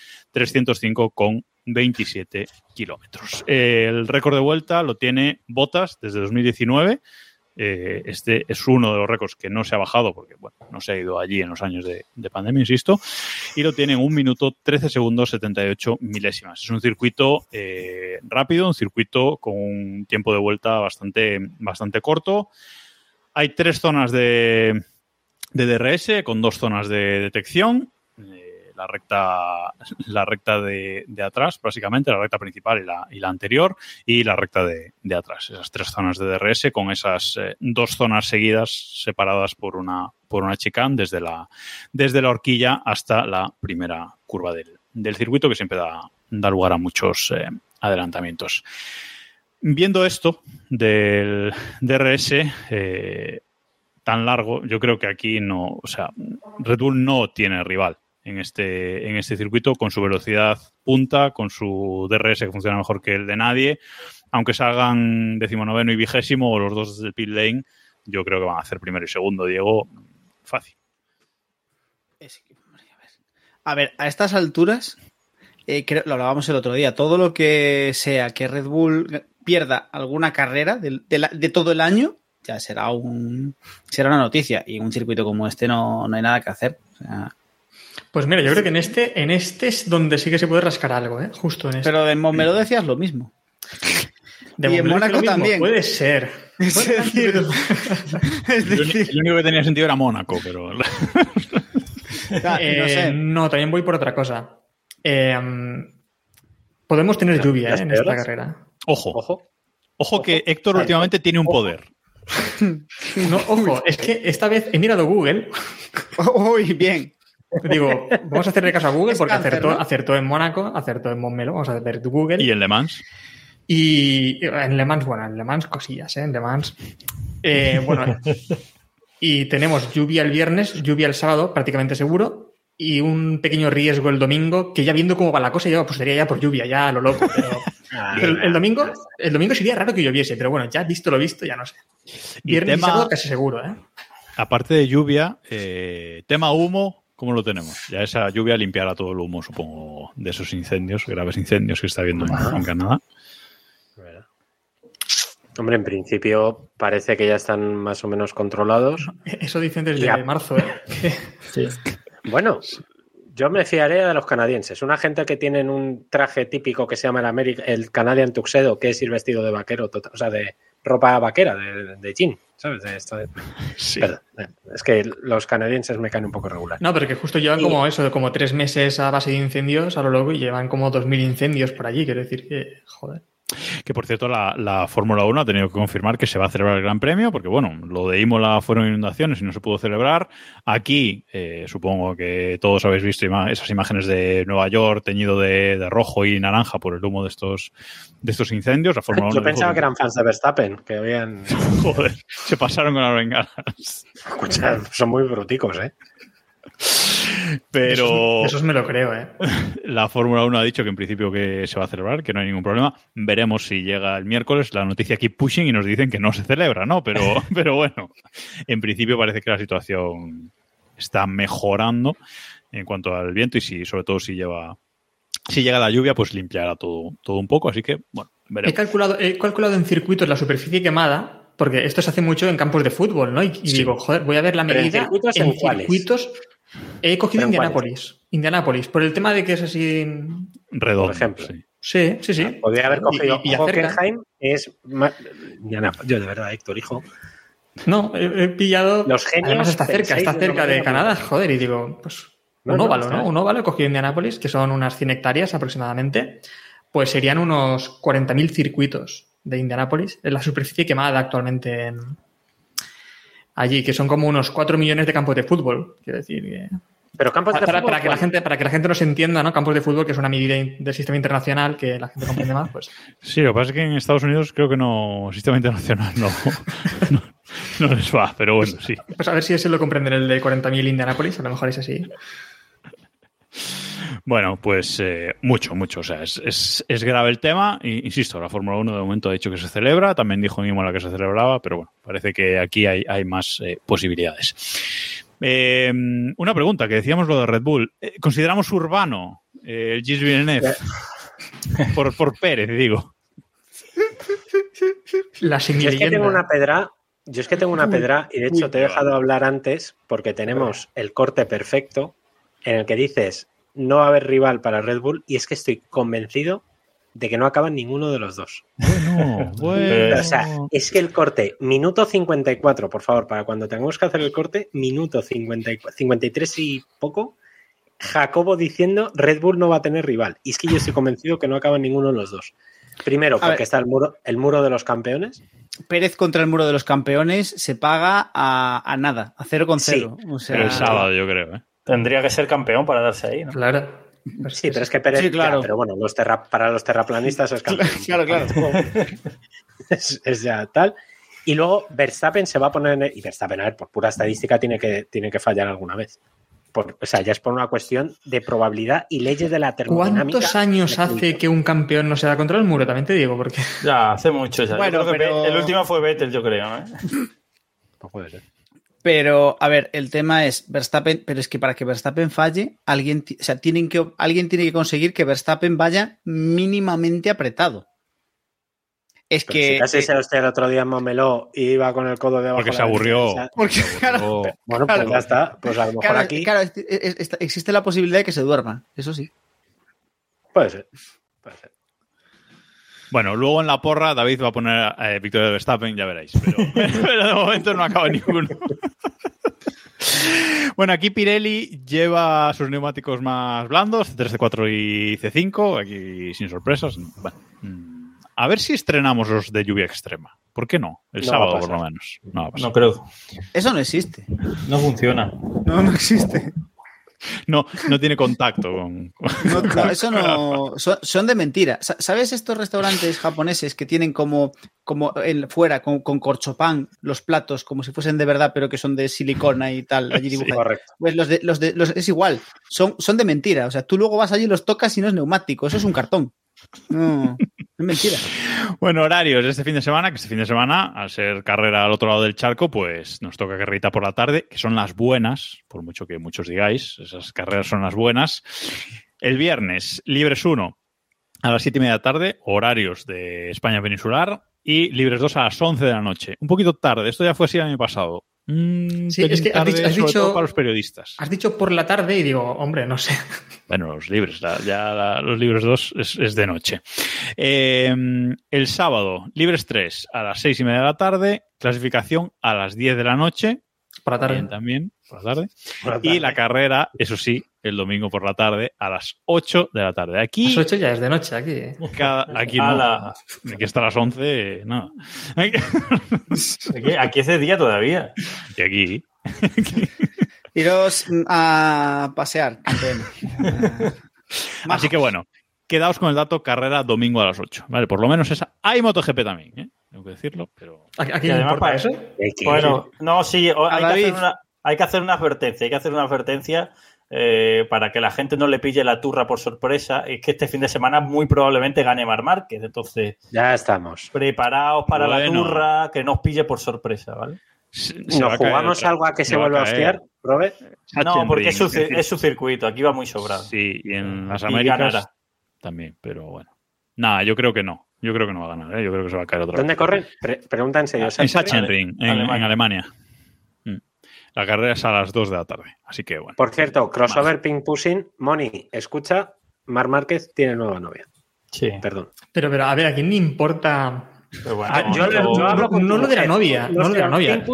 Speaker 2: 305,27 kilómetros. El récord de vuelta lo tiene Bottas desde 2019. Eh, este es uno de los récords que no se ha bajado porque bueno, no se ha ido allí en los años de, de pandemia, insisto, y lo tiene en un minuto 13 segundos 78 milésimas. Es un circuito eh, rápido, un circuito con un tiempo de vuelta bastante, bastante corto. Hay tres zonas de, de DRS con dos zonas de detección. Eh, la recta, la recta de, de atrás, básicamente, la recta principal y la, y la anterior, y la recta de, de atrás. Esas tres zonas de DRS con esas eh, dos zonas seguidas separadas por una, por una chicane desde la, desde la horquilla hasta la primera curva del, del circuito, que siempre da, da lugar a muchos eh, adelantamientos. Viendo esto del DRS eh, tan largo, yo creo que aquí no, o sea, Red Bull no tiene rival en este, en este circuito con su velocidad punta, con su DRS que funciona mejor que el de nadie. Aunque salgan decimonoveno y vigésimo o los dos del pit lane, yo creo que van a hacer primero y segundo, Diego. Fácil.
Speaker 5: A ver. A estas alturas, eh, creo- lo hablábamos el otro día, todo lo que sea que Red Bull pierda alguna carrera de, de todo el año, ya será un será una noticia. Y en un circuito como este no, no hay nada que hacer. O sea,
Speaker 3: Pues mira, yo creo que en este, en este es donde sí que se puede rascar algo, ¿eh? Justo en este.
Speaker 5: pero de Montmeló decías lo mismo.
Speaker 3: De
Speaker 5: y en Mónaco
Speaker 3: lo
Speaker 5: también.
Speaker 3: Puede ser.
Speaker 5: Es decir, es
Speaker 2: El
Speaker 5: decir,
Speaker 2: el único que tenía sentido era Mónaco, pero.
Speaker 5: ah,
Speaker 3: Eh,
Speaker 5: no sé.
Speaker 3: no, también voy por otra cosa. Eh, podemos tener lluvia
Speaker 4: ¿las
Speaker 3: ¿eh? en esta carrera.
Speaker 2: Ojo, ojo,
Speaker 4: Ojo.
Speaker 2: que Héctor últimamente tiene un poder.
Speaker 3: No, ojo, es que esta vez he mirado Google.
Speaker 5: Uy, bien.
Speaker 3: Digo, vamos a hacerle caso a Google
Speaker 5: Es
Speaker 3: porque
Speaker 5: cáncer,
Speaker 3: acertó,
Speaker 5: ¿no?
Speaker 3: acertó en Mónaco, acertó en Montmeló. Vamos a ver Google.
Speaker 2: Y en Le Mans.
Speaker 3: Y en Le Mans, bueno, en Le Mans cosillas, ¿eh? En Le Mans. Eh, bueno, y tenemos lluvia el viernes, lluvia el sábado, prácticamente seguro, y un pequeño riesgo el domingo, que ya viendo cómo va la cosa, yo apostaría ya por lluvia, ya a lo loco. Pero, pero el, domingo, el domingo sería raro que lloviese, pero bueno, ya visto lo visto, ya no sé.
Speaker 2: Y
Speaker 3: Viernes y
Speaker 2: tema-
Speaker 3: sábado casi seguro, ¿eh?
Speaker 2: Aparte de lluvia, eh, tema humo, ¿cómo lo tenemos? Ya esa lluvia limpiará todo el humo, supongo, de esos incendios, graves incendios que está habiendo en, en Canadá.
Speaker 4: Hombre, en principio parece que ya están más o menos controlados.
Speaker 3: Eso dicen desde
Speaker 4: Ya.
Speaker 3: marzo, ¿eh?
Speaker 6: Sí.
Speaker 4: Bueno, yo me fiaré de los canadienses. Una gente que tienen un traje típico que se llama el, Ameri- el Canadian Tuxedo, que es ir vestido de vaquero, tota- o sea, de ropa vaquera, de, de jean, ¿sabes? De esto de-
Speaker 2: Sí.
Speaker 4: Perdón, es que los canadienses me caen un poco regular.
Speaker 3: No, pero que justo llevan como eso, de como tres meses a base de incendios a lo loco y llevan como 2.000 incendios por allí. Quiero decir que, joder.
Speaker 2: Que por cierto, la, la Fórmula 1 ha tenido que confirmar que se va a celebrar el Gran Premio, porque bueno, lo de Imola fueron inundaciones y no se pudo celebrar. Aquí, eh, supongo que todos habéis visto esas imágenes de Nueva York teñido de, de rojo y naranja por el humo de estos, de estos incendios. La Fórmula 1
Speaker 4: Yo
Speaker 2: dijo
Speaker 4: pensaba que eran fans de Verstappen, que habían.
Speaker 2: Joder, se pasaron con las bengalas.
Speaker 4: Escucha, son muy bruticos, ¿eh?
Speaker 2: Pero
Speaker 3: Eso, eso me lo creo, ¿eh?
Speaker 2: la Fórmula 1 ha dicho que en principio que se va a celebrar, que no hay ningún problema. Veremos si llega el miércoles la noticia keep pushing y nos dicen que no se celebra, ¿no? Pero, pero bueno, en principio parece que la situación está mejorando en cuanto al viento y si, sobre todo si lleva si llega la lluvia, pues limpiará todo, todo un poco. Así que, bueno,
Speaker 3: He
Speaker 2: veremos.
Speaker 3: calculado, he calculado en circuitos la superficie quemada, porque esto se hace mucho en campos de fútbol, ¿no? Y, y
Speaker 2: Sí.
Speaker 3: digo, joder, voy a ver la
Speaker 4: Pero en
Speaker 3: medida
Speaker 4: circuitos, ¿en
Speaker 3: circuitos. He cogido
Speaker 4: ¿Pero en
Speaker 3: Indianápolis. Indianápolis, por el tema de que es así.
Speaker 2: Redondo.
Speaker 4: por ejemplo.
Speaker 2: sí.
Speaker 3: Sí, sí, sí.
Speaker 4: Podría haber cogido
Speaker 3: y-.
Speaker 4: Hockenheim, es más... Yo de verdad, Héctor, hijo.
Speaker 3: No, he, he pillado.
Speaker 4: Los genios
Speaker 3: Además está cerca, está cerca de Canadá, joder, y digo, pues
Speaker 4: No,
Speaker 3: un óvalo, ¿no? Un óvalo he cogido Indianápolis, que son unas 100 hectáreas aproximadamente, pues serían unos 40.000 circuitos de Indianápolis, en la superficie quemada actualmente en allí, que son como unos 4 millones de campos de fútbol, quiero decir que...
Speaker 4: Pero campos de
Speaker 3: Para,
Speaker 4: fútbol,
Speaker 3: para que la gente, para que la gente nos entienda, ¿no? Campos de fútbol, que es una medida del sistema internacional que la gente comprende más, pues
Speaker 2: Sí, lo que pasa es que en Estados Unidos creo que no, sistema internacional no, no, no les va, pero bueno, sí.
Speaker 3: Pues a ver si ese lo comprenden el de 40.000 Indianapolis, a lo mejor es así.
Speaker 2: Bueno, pues eh, mucho, mucho. O sea, es, es, es grave el tema. Y, insisto, la Fórmula 1 de momento ha dicho que se celebra. También dijo en Imola que se celebraba, pero bueno, parece que aquí hay, hay más eh, posibilidades. Eh, una pregunta, que decíamos lo de Red Bull. Eh, ¿Consideramos urbano eh, el Gilles Villeneuve? Por, por Pérez, digo.
Speaker 3: La
Speaker 4: Yo es que tengo una pedra, yo es que tengo una pedra y de hecho te he dejado hablar antes porque tenemos el corte perfecto en el que dices no va a haber rival para Red Bull y es que estoy convencido de que no acaban ninguno de los dos.
Speaker 2: Bueno,
Speaker 4: O sea, es que el corte, minuto 54, por favor, para cuando tengamos que hacer el corte, minuto 54, 53 y poco, Jacobo diciendo Red Bull no va a tener rival. Y es que yo estoy convencido que no acaban ninguno de los dos. Primero,
Speaker 5: A
Speaker 4: porque
Speaker 5: ver.
Speaker 4: está el muro, el muro de los campeones.
Speaker 5: Pérez contra el muro de los campeones se paga a, a nada, a cero con
Speaker 4: Sí,
Speaker 5: cero. O sea,
Speaker 2: Pero el sábado, yo creo. ¿eh?
Speaker 6: Tendría que ser campeón para darse ahí, ¿no?
Speaker 3: Claro. Pues
Speaker 4: Sí, pero es que Pérez,
Speaker 5: Sí, claro.
Speaker 4: ya, pero bueno, los terra- para los terraplanistas es campeón.
Speaker 5: Claro, claro.
Speaker 4: es, es ya tal. Y luego Verstappen se va a poner. en- y Verstappen, a ver, por pura estadística, tiene que, tiene que fallar alguna vez. Por- o sea, ya es por una cuestión de probabilidad y leyes de la termodinámica.
Speaker 3: ¿Cuántos años hace que un campeón no se da contra el muro? También te digo, porque
Speaker 6: Ya, hace mucho. ya.
Speaker 5: Bueno, pero-
Speaker 6: El último fue Vettel, yo creo. ¿eh?
Speaker 4: Pues puede ser.
Speaker 5: Pero, a ver, el tema es Verstappen, pero es que para que Verstappen falle, alguien, o sea, tienen que, alguien tiene que conseguir que Verstappen vaya mínimamente apretado. Es
Speaker 4: Pero
Speaker 5: que.
Speaker 4: si casi
Speaker 5: eh,
Speaker 4: se hostia el otro día en Momeló y iba con el codo debajo
Speaker 2: Porque
Speaker 4: de
Speaker 2: se
Speaker 4: la
Speaker 2: aburrió.
Speaker 5: porque, claro,
Speaker 2: Luego-
Speaker 4: Bueno, pues
Speaker 5: Claro.
Speaker 4: ya está. Pues a lo mejor
Speaker 5: claro,
Speaker 4: aquí
Speaker 5: claro, es- es- es- existe la posibilidad de que se duerma. Eso sí.
Speaker 4: puede ser. Puede ser.
Speaker 2: Bueno, luego en la porra David va a poner eh, Victoria de Verstappen, ya veréis. Pero, pero de momento no acaba ninguno. Bueno, aquí Pirelli lleva sus neumáticos más blandos, C3, C4 y C5, aquí sin sorpresas. Bueno, mm, a ver si estrenamos los de lluvia extrema. ¿Por qué no? El
Speaker 4: No a
Speaker 2: sábado, por lo menos. No a.
Speaker 6: No creo.
Speaker 5: Eso no existe.
Speaker 6: No funciona.
Speaker 5: No, no existe.
Speaker 2: No, no tiene contacto con.
Speaker 5: No, no, eso no. Son, son de mentira. Sa- ¿Sabes estos restaurantes japoneses que tienen como, como el, fuera, con, con corchopán, los platos como si fuesen de verdad, pero que son de silicona y tal? Allí
Speaker 2: Sí.
Speaker 5: Pues los de, los de, los- es igual. Son, son de mentira. O sea, tú luego vas allí y los tocas y no es neumático. Eso es un cartón. Es mentira.
Speaker 2: Bueno, horarios este fin de semana, que este fin de semana, al ser carrera al otro lado del charco, pues nos toca carrerita por la tarde, que son las buenas, por mucho que muchos digáis, esas carreras son las buenas. El viernes, Libres 1 a las 7 y media de la tarde, horarios de España peninsular, y Libres 2 a las 11 de la noche. Un poquito tarde, esto ya fue así el año pasado. Mm,
Speaker 3: Sí, es que has dicho- has
Speaker 2: sobre
Speaker 3: dicho-
Speaker 2: todo para los periodistas.
Speaker 3: Has dicho por la tarde y digo, hombre, no sé.
Speaker 2: Bueno, los libres, la- ya la- los libres 2 es, es de noche. Eh, el sábado, libres 3 a las 6 y media de la tarde, clasificación a las 10 de la noche,
Speaker 3: Por la tarde.
Speaker 2: bien también, por la tarde.
Speaker 4: Por la
Speaker 2: Y
Speaker 4: tarde.
Speaker 2: la carrera, eso sí, el domingo por la tarde a las 8 de la tarde.
Speaker 3: Las
Speaker 2: Aquí,
Speaker 3: 8 ya es de noche aquí. ¿eh?
Speaker 2: cada- aquí no.
Speaker 6: Ala.
Speaker 2: Aquí hasta las 11, no.
Speaker 6: Aquí, aquí es de día todavía.
Speaker 2: Y aquí,
Speaker 5: Iros a pasear.
Speaker 2: Así que bueno, quedaos con el dato carrera domingo a las 8. Vale, por lo menos esa. Hay MotoGP también, ¿eh? Tengo que decirlo, pero.
Speaker 3: ¿A, a le
Speaker 6: además
Speaker 3: importa
Speaker 6: para-
Speaker 3: eso?
Speaker 6: Bueno, no, sí, hay que, hacer una, hay que hacer una advertencia, hay que hacer una advertencia eh, para que la gente no le pille la turra por sorpresa. Es que este fin de semana muy probablemente gane Mar Márquez, entonces
Speaker 4: Ya estamos.
Speaker 6: preparaos para la turra, que no os pille por sorpresa, ¿vale?
Speaker 2: se-
Speaker 4: ¿Nos
Speaker 2: caer
Speaker 4: jugamos algo a que se
Speaker 2: va
Speaker 4: vuelva a hostiar, Robert?
Speaker 6: No, porque es su,
Speaker 2: Sachsenring,
Speaker 6: es su circuito, aquí va muy sobrado.
Speaker 2: Sí, y en las
Speaker 6: Y
Speaker 2: Américas
Speaker 6: ganará.
Speaker 2: también, pero bueno. Nada, yo creo que no. Yo creo que no va a ganar, ¿eh? Yo creo que se va a caer otra
Speaker 4: ¿Dónde
Speaker 2: vez.
Speaker 4: corren? Pre- pregunta en serio.
Speaker 2: En
Speaker 4: ¿Sachsenring?
Speaker 2: Sachsenring, en,
Speaker 6: Alemania.
Speaker 2: en Alemania. La carrera es a las 2 de la tarde, así que bueno.
Speaker 4: Por cierto, crossover ping pushing. Moni, escucha, Mar Márquez tiene nueva novia.
Speaker 6: Sí,
Speaker 4: Perdón.
Speaker 3: Pero, pero, a ver, ¿a quién le importa?
Speaker 6: Bueno.
Speaker 4: Ah, yo,
Speaker 6: yo
Speaker 4: hablo con
Speaker 3: no lo de la novia, no lo de la novia.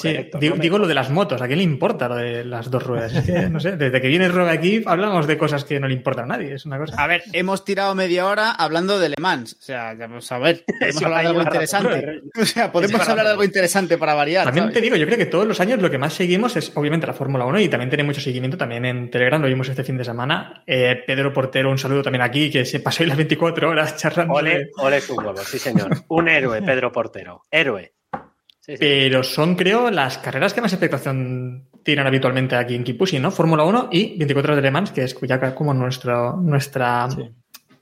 Speaker 3: Sí,
Speaker 4: Héctor,
Speaker 3: digo,
Speaker 4: no
Speaker 3: lo de las motos, ¿a quién le importa lo de las dos ruedas? Es que, no sé, desde que viene Rob aquí hablamos de cosas que no le importan a nadie, es una cosa.
Speaker 5: A ver, hemos tirado media hora hablando de Le Mans. O sea, ya vamos a ver, podemos hablar de algo interesante. O sea, podemos hablar de algo interesante para variar.
Speaker 3: También
Speaker 5: ¿sabes?
Speaker 3: te digo, yo creo que todos los años lo que más seguimos es obviamente la Fórmula 1 y también tiene mucho seguimiento también en Telegram, lo vimos este fin de semana. Eh, Pedro Portero, un saludo también aquí, que se pasó ahí las 24 horas charlando.
Speaker 4: Ole, ole su huevo, sí señor. Un héroe, Pedro Portero. Héroe. Sí, sí.
Speaker 3: Pero son, creo, las carreras que más expectación tienen habitualmente aquí en Kipushi, ¿no? Fórmula 1 y 24 horas de Le Mans, que es ya como nuestro, nuestra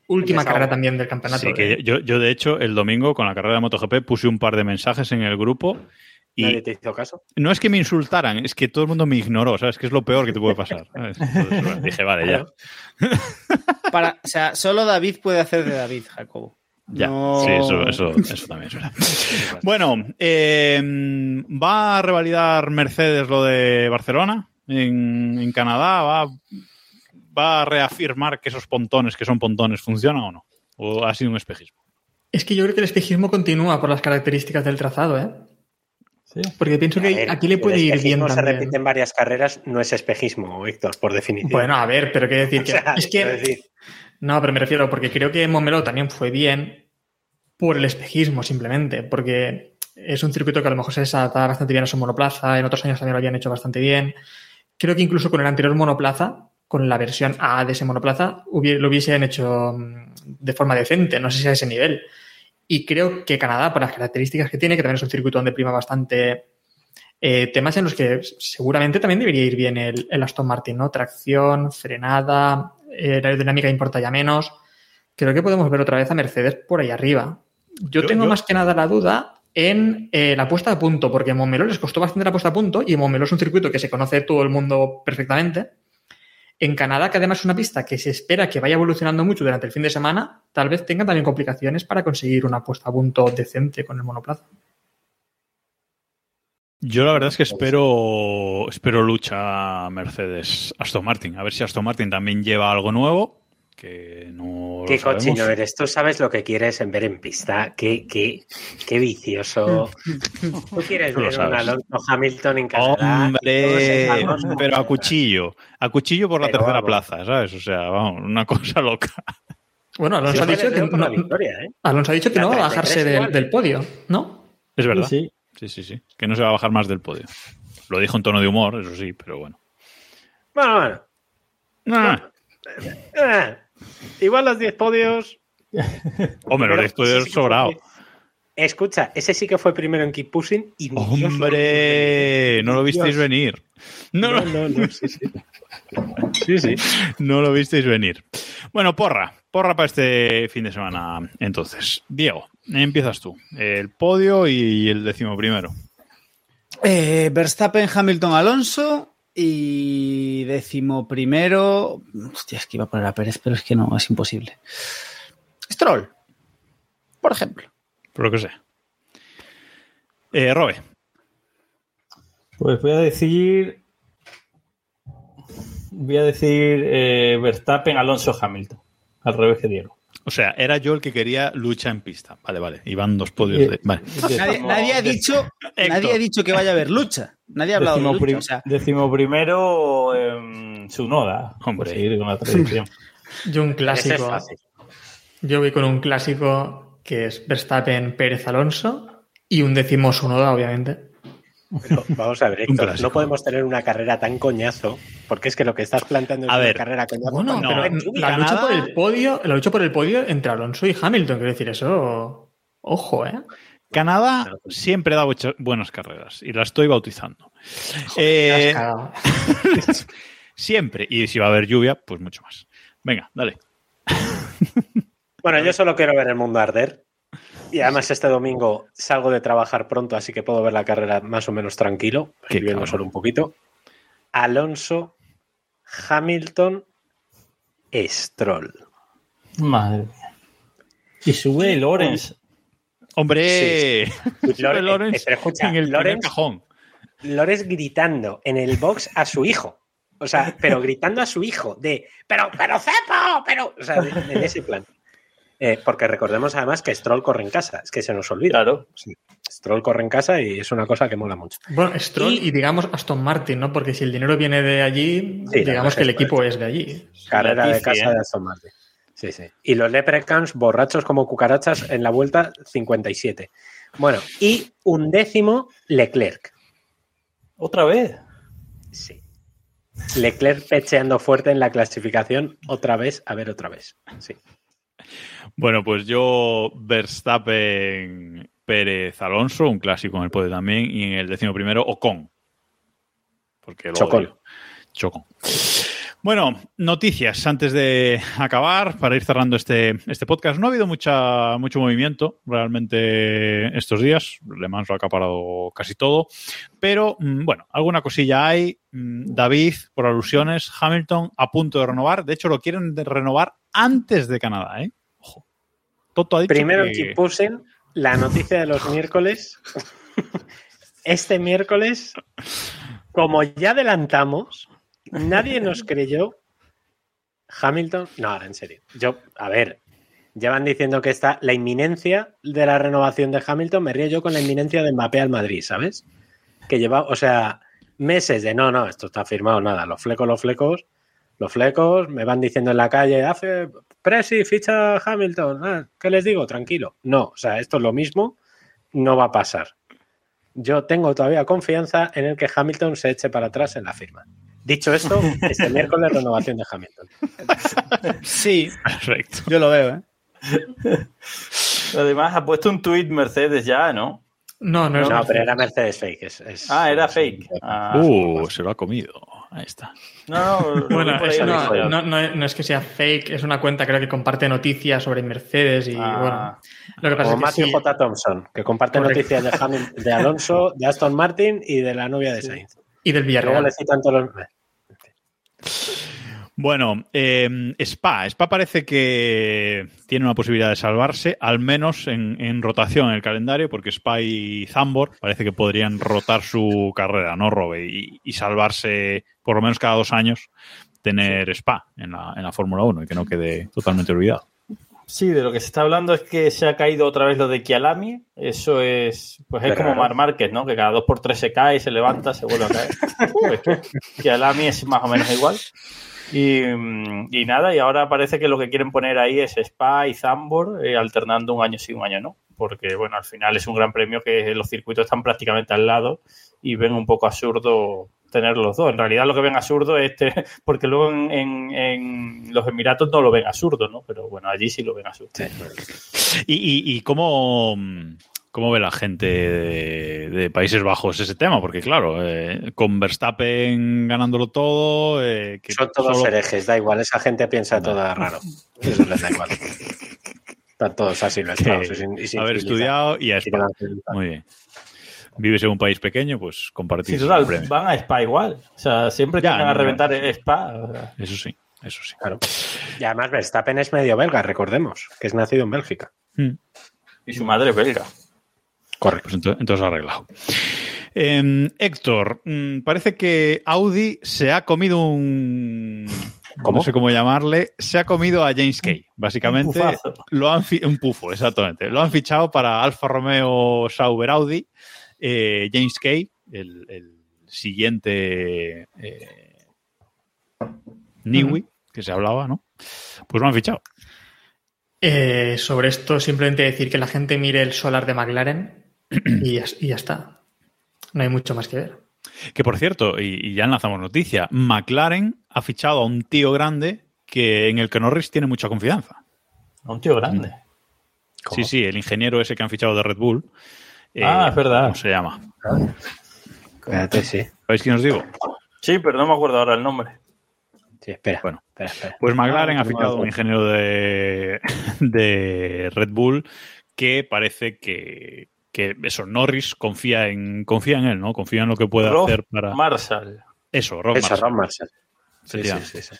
Speaker 3: última carrera también del campeonato.
Speaker 2: Sí, que yo, yo, de hecho, el domingo con la carrera de MotoGP puse un par de mensajes en el grupo
Speaker 4: Nadie
Speaker 2: y
Speaker 4: te hizo caso.
Speaker 2: no es que me insultaran, es que todo el mundo me ignoró, ¿sabes? Que es lo peor que te puede pasar. ¿sabes? Entonces, bueno, dije, vale, ya.
Speaker 5: Para, o sea, solo David puede hacer de David, Jacobo.
Speaker 2: Ya,
Speaker 5: No-
Speaker 2: sí, eso, eso, eso también es verdad. Bueno, eh, ¿va a revalidar Mercedes lo de Barcelona en, en Canadá? ¿Va, ¿Va a reafirmar que esos pontones, que son pontones, funcionan o no? ¿O ha sido un espejismo?
Speaker 3: Es que yo creo que el espejismo continúa por las características del trazado, ¿eh?
Speaker 6: Sí.
Speaker 3: Porque pienso
Speaker 4: A
Speaker 3: que
Speaker 4: ver,
Speaker 3: aquí le puede ir bien
Speaker 4: espejismo se
Speaker 3: también.
Speaker 4: repite en varias carreras, no es espejismo, Héctor, por definición.
Speaker 3: Bueno, a ver, pero quiero decir
Speaker 4: O
Speaker 3: que.
Speaker 4: sea,
Speaker 3: es que.
Speaker 4: decir,
Speaker 3: No, pero me refiero, porque creo que Momelo también fue bien por el espejismo, simplemente. Porque es un circuito que a lo mejor se adapta bastante bien a su monoplaza. En otros años también lo habían hecho bastante bien. Creo que incluso con el anterior monoplaza, con la versión A de ese monoplaza, lo hubiesen hecho mm, de forma decente. No sé si a ese nivel. Y creo que Canadá, por las características que tiene, que también es un circuito donde prima bastante eh, temas en los que seguramente también debería ir bien el, el Aston Martin, ¿no? Tracción, frenada, eh, la aerodinámica importa ya menos. Creo que podemos ver otra vez a Mercedes por ahí arriba. Yo,
Speaker 2: Yo-
Speaker 3: tengo
Speaker 2: yo-
Speaker 3: más que nada la duda en eh, la puesta a punto, porque Montmeló les costó bastante la puesta a punto y Montmeló es un circuito que se conoce todo el mundo perfectamente. en Canadá, que además es una pista que se espera que vaya evolucionando mucho durante el fin de semana, tal vez tenga también complicaciones para conseguir una puesta a punto decente con el monoplaza.
Speaker 2: Yo la verdad es que espero, espero lucha Mercedes Aston Martin. A ver si Aston Martin también lleva algo nuevo. Que no
Speaker 4: Qué cochino eres. Tú sabes lo que quieres en ver en pista. Qué, qué, qué vicioso. Tú quieres ver un. Alonso Hamilton en. Todos
Speaker 2: Hombre, pero a cuchillo. A cuchillo por la
Speaker 4: Pero
Speaker 2: tercera
Speaker 4: vamos.
Speaker 2: plaza, ¿sabes? O sea, vamos, una cosa loca.
Speaker 3: Bueno, Alonso ha dicho que no,
Speaker 4: victoria, ¿eh?
Speaker 3: Alonso ha dicho que
Speaker 4: La
Speaker 3: no va a
Speaker 4: 33
Speaker 3: bajarse del, del podio, ¿no?
Speaker 2: Es verdad.
Speaker 6: Sí,
Speaker 2: Sí, sí, sí. Que no se va a bajar más del podio. Lo dijo en tono de humor, eso sí, pero bueno.
Speaker 4: Bueno, bueno.
Speaker 2: Ah,
Speaker 4: Eh, igual los 10 podios.
Speaker 2: hombre,
Speaker 4: Pero
Speaker 2: lo estoy
Speaker 4: ese sí fue-
Speaker 2: sobrado.
Speaker 4: Escucha, ese sí que fue primero en Keep Pushing. Y Dios
Speaker 2: Hombre, no lo visteis
Speaker 4: Dios.
Speaker 2: venir. No,
Speaker 4: No, no, no, sí, sí. Sí, sí.
Speaker 2: no lo visteis venir. Bueno, porra. Porra para este fin de semana. Entonces, Diego, empiezas tú. El podio y el décimo primero.
Speaker 5: Eh, Verstappen, Hamilton, Alonso y décimo primero. Hostia, es que iba a poner a Pérez, pero es que no, es imposible. Stroll, por ejemplo.
Speaker 2: Por lo que sé. Eh, Robe.
Speaker 6: Pues voy a decir. Voy a decir eh, Verstappen, Alonso, Hamilton. Al revés que Diego.
Speaker 2: O sea, era yo el que quería lucha en pista. Vale, vale. Iban dos podios
Speaker 6: Eh,
Speaker 2: de. Vale.
Speaker 5: Nadie, nadie ha dicho, nadie ha dicho que vaya a haber lucha. Nadie ha hablado de
Speaker 6: Décimo,
Speaker 5: lucha.
Speaker 6: prim-
Speaker 5: O sea,
Speaker 6: décimo primero, eh.
Speaker 2: Hombre.
Speaker 6: Seguir con la tradición.
Speaker 3: Yo un
Speaker 4: es
Speaker 3: clásico. Yo voy con un clásico que es Verstappen, Pérez, Alonso y un décimo Sunoda, obviamente.
Speaker 4: Pero vamos a ver, Héctor, no podemos tener una carrera tan coñazo, porque es que lo que estás planteando es
Speaker 2: A
Speaker 4: una
Speaker 2: ver.
Speaker 4: carrera coñazo.
Speaker 3: Bueno,
Speaker 2: no,
Speaker 3: la
Speaker 2: Canadá-
Speaker 3: lucha por el podio, la lucha por el podio entre Alonso y Hamilton, quiero decir, eso. Ojo, ¿eh?
Speaker 2: Canadá siempre da buenas carreras y la estoy bautizando. Eh,
Speaker 3: Has cagado.
Speaker 2: siempre. Y si va a haber lluvia, pues mucho más. Venga, dale.
Speaker 4: Bueno, yo solo quiero ver el mundo arder. Y además este domingo salgo de trabajar pronto, así que puedo ver la carrera más o menos tranquilo, viviendo solo un poquito. Alonso, Hamilton, Stroll.
Speaker 6: Madre mía. Y sube Lorenz.
Speaker 2: Hombre, Lorenz
Speaker 4: eh, pero escucha,
Speaker 2: en el
Speaker 4: Lorenz-
Speaker 2: cajón.
Speaker 4: Lores gritando en el box a su hijo. O sea, pero gritando a su hijo de, pero, pero Cepo, pero, o sea, de- en ese plan. Eh, porque recordemos además que Stroll corre en casa, es que se nos olvida.
Speaker 6: Claro.
Speaker 4: Stroll corre en casa y es una cosa que mola mucho.
Speaker 3: Bueno, Stroll
Speaker 4: Y-
Speaker 3: y, digamos Aston Martin, ¿no? Porque si el dinero viene de allí,
Speaker 4: Sí,
Speaker 3: digamos que el equipo es de allí.
Speaker 4: Carrera de casa de Aston Martin. Sí, sí. Y los Leprechauns borrachos como cucarachas en la vuelta 57. Bueno, y un décimo Leclerc.
Speaker 6: Otra vez.
Speaker 4: Sí. Leclerc pecheando fuerte en la clasificación otra vez, a ver otra vez. Sí.
Speaker 2: Bueno, pues yo Verstappen, Pérez, Alonso, un clásico en el podio también, y en el décimo primero Ocon. Porque lo
Speaker 4: Chocón.
Speaker 2: Chocón. Bueno, noticias antes de acabar, para ir cerrando este, este podcast. No ha habido mucha, mucho movimiento realmente estos días. Le Mans lo ha acaparado casi todo. Pero mm, bueno, alguna cosilla hay. Mm, David, por alusiones, Hamilton a punto de renovar. De hecho, lo quieren renovar antes de Canadá. ¿eh? Ojo. Toto ha dicho
Speaker 4: Primero
Speaker 2: que-
Speaker 4: que pusen la noticia de los miércoles. Este miércoles, como ya adelantamos, nadie nos creyó. Hamilton, no, en serio. Yo, a ver, llevan diciendo que está la inminencia de la renovación de Hamilton. Me río yo con la inminencia de Mbappé al Madrid, ¿sabes? Que lleva, o sea, meses de no, no, esto está firmado, nada. Los flecos, los flecos, los flecos me van diciendo en la calle, hace Presi, ficha Hamilton. Ah, ¿Qué les digo? Tranquilo. No, o sea, esto es lo mismo, no va a pasar. Yo tengo todavía confianza en el que Hamilton se eche para atrás en la firma. Dicho esto, este miércoles renovación de Hamilton.
Speaker 5: sí,
Speaker 2: Perfecto.
Speaker 5: yo lo veo, ¿eh?
Speaker 6: Además, ha puesto un tuit Mercedes ya, ¿no?
Speaker 3: No, no es.
Speaker 4: No, pero era Mercedes fake. es- es-
Speaker 6: Ah, era
Speaker 4: es-
Speaker 6: fake. Ah,
Speaker 2: Uh, se lo ha comido. Ahí está.
Speaker 6: No, no,
Speaker 3: Bueno, eso no, no, no- no es que sea fake, es una cuenta creo que comparte noticias sobre Mercedes y
Speaker 6: Ah.
Speaker 3: bueno. Lo que pasa
Speaker 4: Como
Speaker 3: es que
Speaker 4: Matthew
Speaker 3: sí,
Speaker 4: J. Thompson, que comparte
Speaker 3: Correcto.
Speaker 4: noticias de, Hamil- de Alonso, de Aston Martin y de la novia de Sainz.
Speaker 3: y del
Speaker 4: Luego
Speaker 3: Villarreal.
Speaker 4: le citan todos los...
Speaker 2: Bueno, eh, Spa. Spa parece que tiene una posibilidad de salvarse, al menos en, en rotación en el calendario, porque Spa y Zambor parece que podrían rotar su carrera, ¿no, Robe? Y, y salvarse por lo menos cada dos años tener Spa en la, en la Fórmula 1 y que no quede totalmente olvidado.
Speaker 6: Sí, de lo que se está hablando es que se ha caído otra vez lo de Kialami. Eso es, pues es como. Mar Márquez, ¿no? Que cada dos por tres se cae, se levanta, se vuelve a caer. Pues Kialami es más o menos igual. Y, y nada, y ahora parece que lo que quieren poner ahí es Spa y Zambor, eh, alternando un año sí, un año no. Porque, bueno, al final es un gran premio que los circuitos están prácticamente al lado y ven un poco absurdo tener los dos. En realidad lo que ven absurdo es este, porque luego en, en- en los Emiratos no lo ven absurdo, ¿no? Pero bueno, allí sí lo ven absurdo.
Speaker 2: ¿Y, y, y cómo, cómo ve la gente de, de Países Bajos ese tema? Porque, claro, eh, con Verstappen ganándolo todo. eh, que
Speaker 4: Son todos
Speaker 2: solo-
Speaker 4: herejes, da igual, esa gente piensa toda raro. Eso les da igual. Están todos así sin
Speaker 2: haber estudiado y a
Speaker 4: quedan-
Speaker 2: Muy bien. Vives en un país pequeño, pues compartir
Speaker 6: Sí, total, van a Spa igual. O sea, siempre
Speaker 2: Ya,
Speaker 6: tienen
Speaker 2: no,
Speaker 6: a
Speaker 2: no.
Speaker 6: reventar Spa. o sea.
Speaker 2: Eso sí, eso sí.
Speaker 4: Claro. Y además Verstappen es medio belga, recordemos, que es nacido en Bélgica.
Speaker 2: Mm.
Speaker 6: Y su madre es belga.
Speaker 4: Correcto.
Speaker 2: Pues entonces, entonces arreglado. Eh, Héctor, mm, parece que Audi se ha comido un.
Speaker 4: ¿Cómo?
Speaker 2: No sé cómo llamarle. Se ha comido a James Kay. Básicamente,
Speaker 6: Un pufazo.
Speaker 2: lo han fi- un pufo, exactamente. Lo han fichado para Alfa Romeo Sauber Audi. Eh, James Kay, el, el siguiente eh, Niwi, que se hablaba, ¿no? Pues lo han fichado.
Speaker 3: Eh, sobre esto, simplemente decir que la gente mire el solar de McLaren y ya, y ya está. No hay mucho más que ver.
Speaker 2: Que por cierto, y, y ya enlazamos noticia, McLaren ha fichado a un tío grande que en el que Norris tiene mucha confianza.
Speaker 6: A un tío grande.
Speaker 2: Sí, sí, el ingeniero ese que han fichado de Red Bull. Eh,
Speaker 6: Ah, es verdad.
Speaker 2: ¿Cómo se llama?
Speaker 4: Espérate, sí.
Speaker 2: ¿Sabéis quién os digo?
Speaker 6: Sí, pero no me acuerdo ahora el nombre.
Speaker 4: Sí, espera.
Speaker 2: Bueno.
Speaker 4: espera, espera.
Speaker 2: Pues McLaren
Speaker 4: Ah,
Speaker 2: ha fichado a un ingeniero de, de Red Bull que parece que, que eso, Norris confía en, confía en él, ¿no? Confía en lo que puede
Speaker 6: Rob
Speaker 2: hacer para.
Speaker 6: Marshall.
Speaker 2: Eso, Rob
Speaker 4: Eso,
Speaker 2: Marshall.
Speaker 4: Ron Marshall. Sí, sí, sí, sí.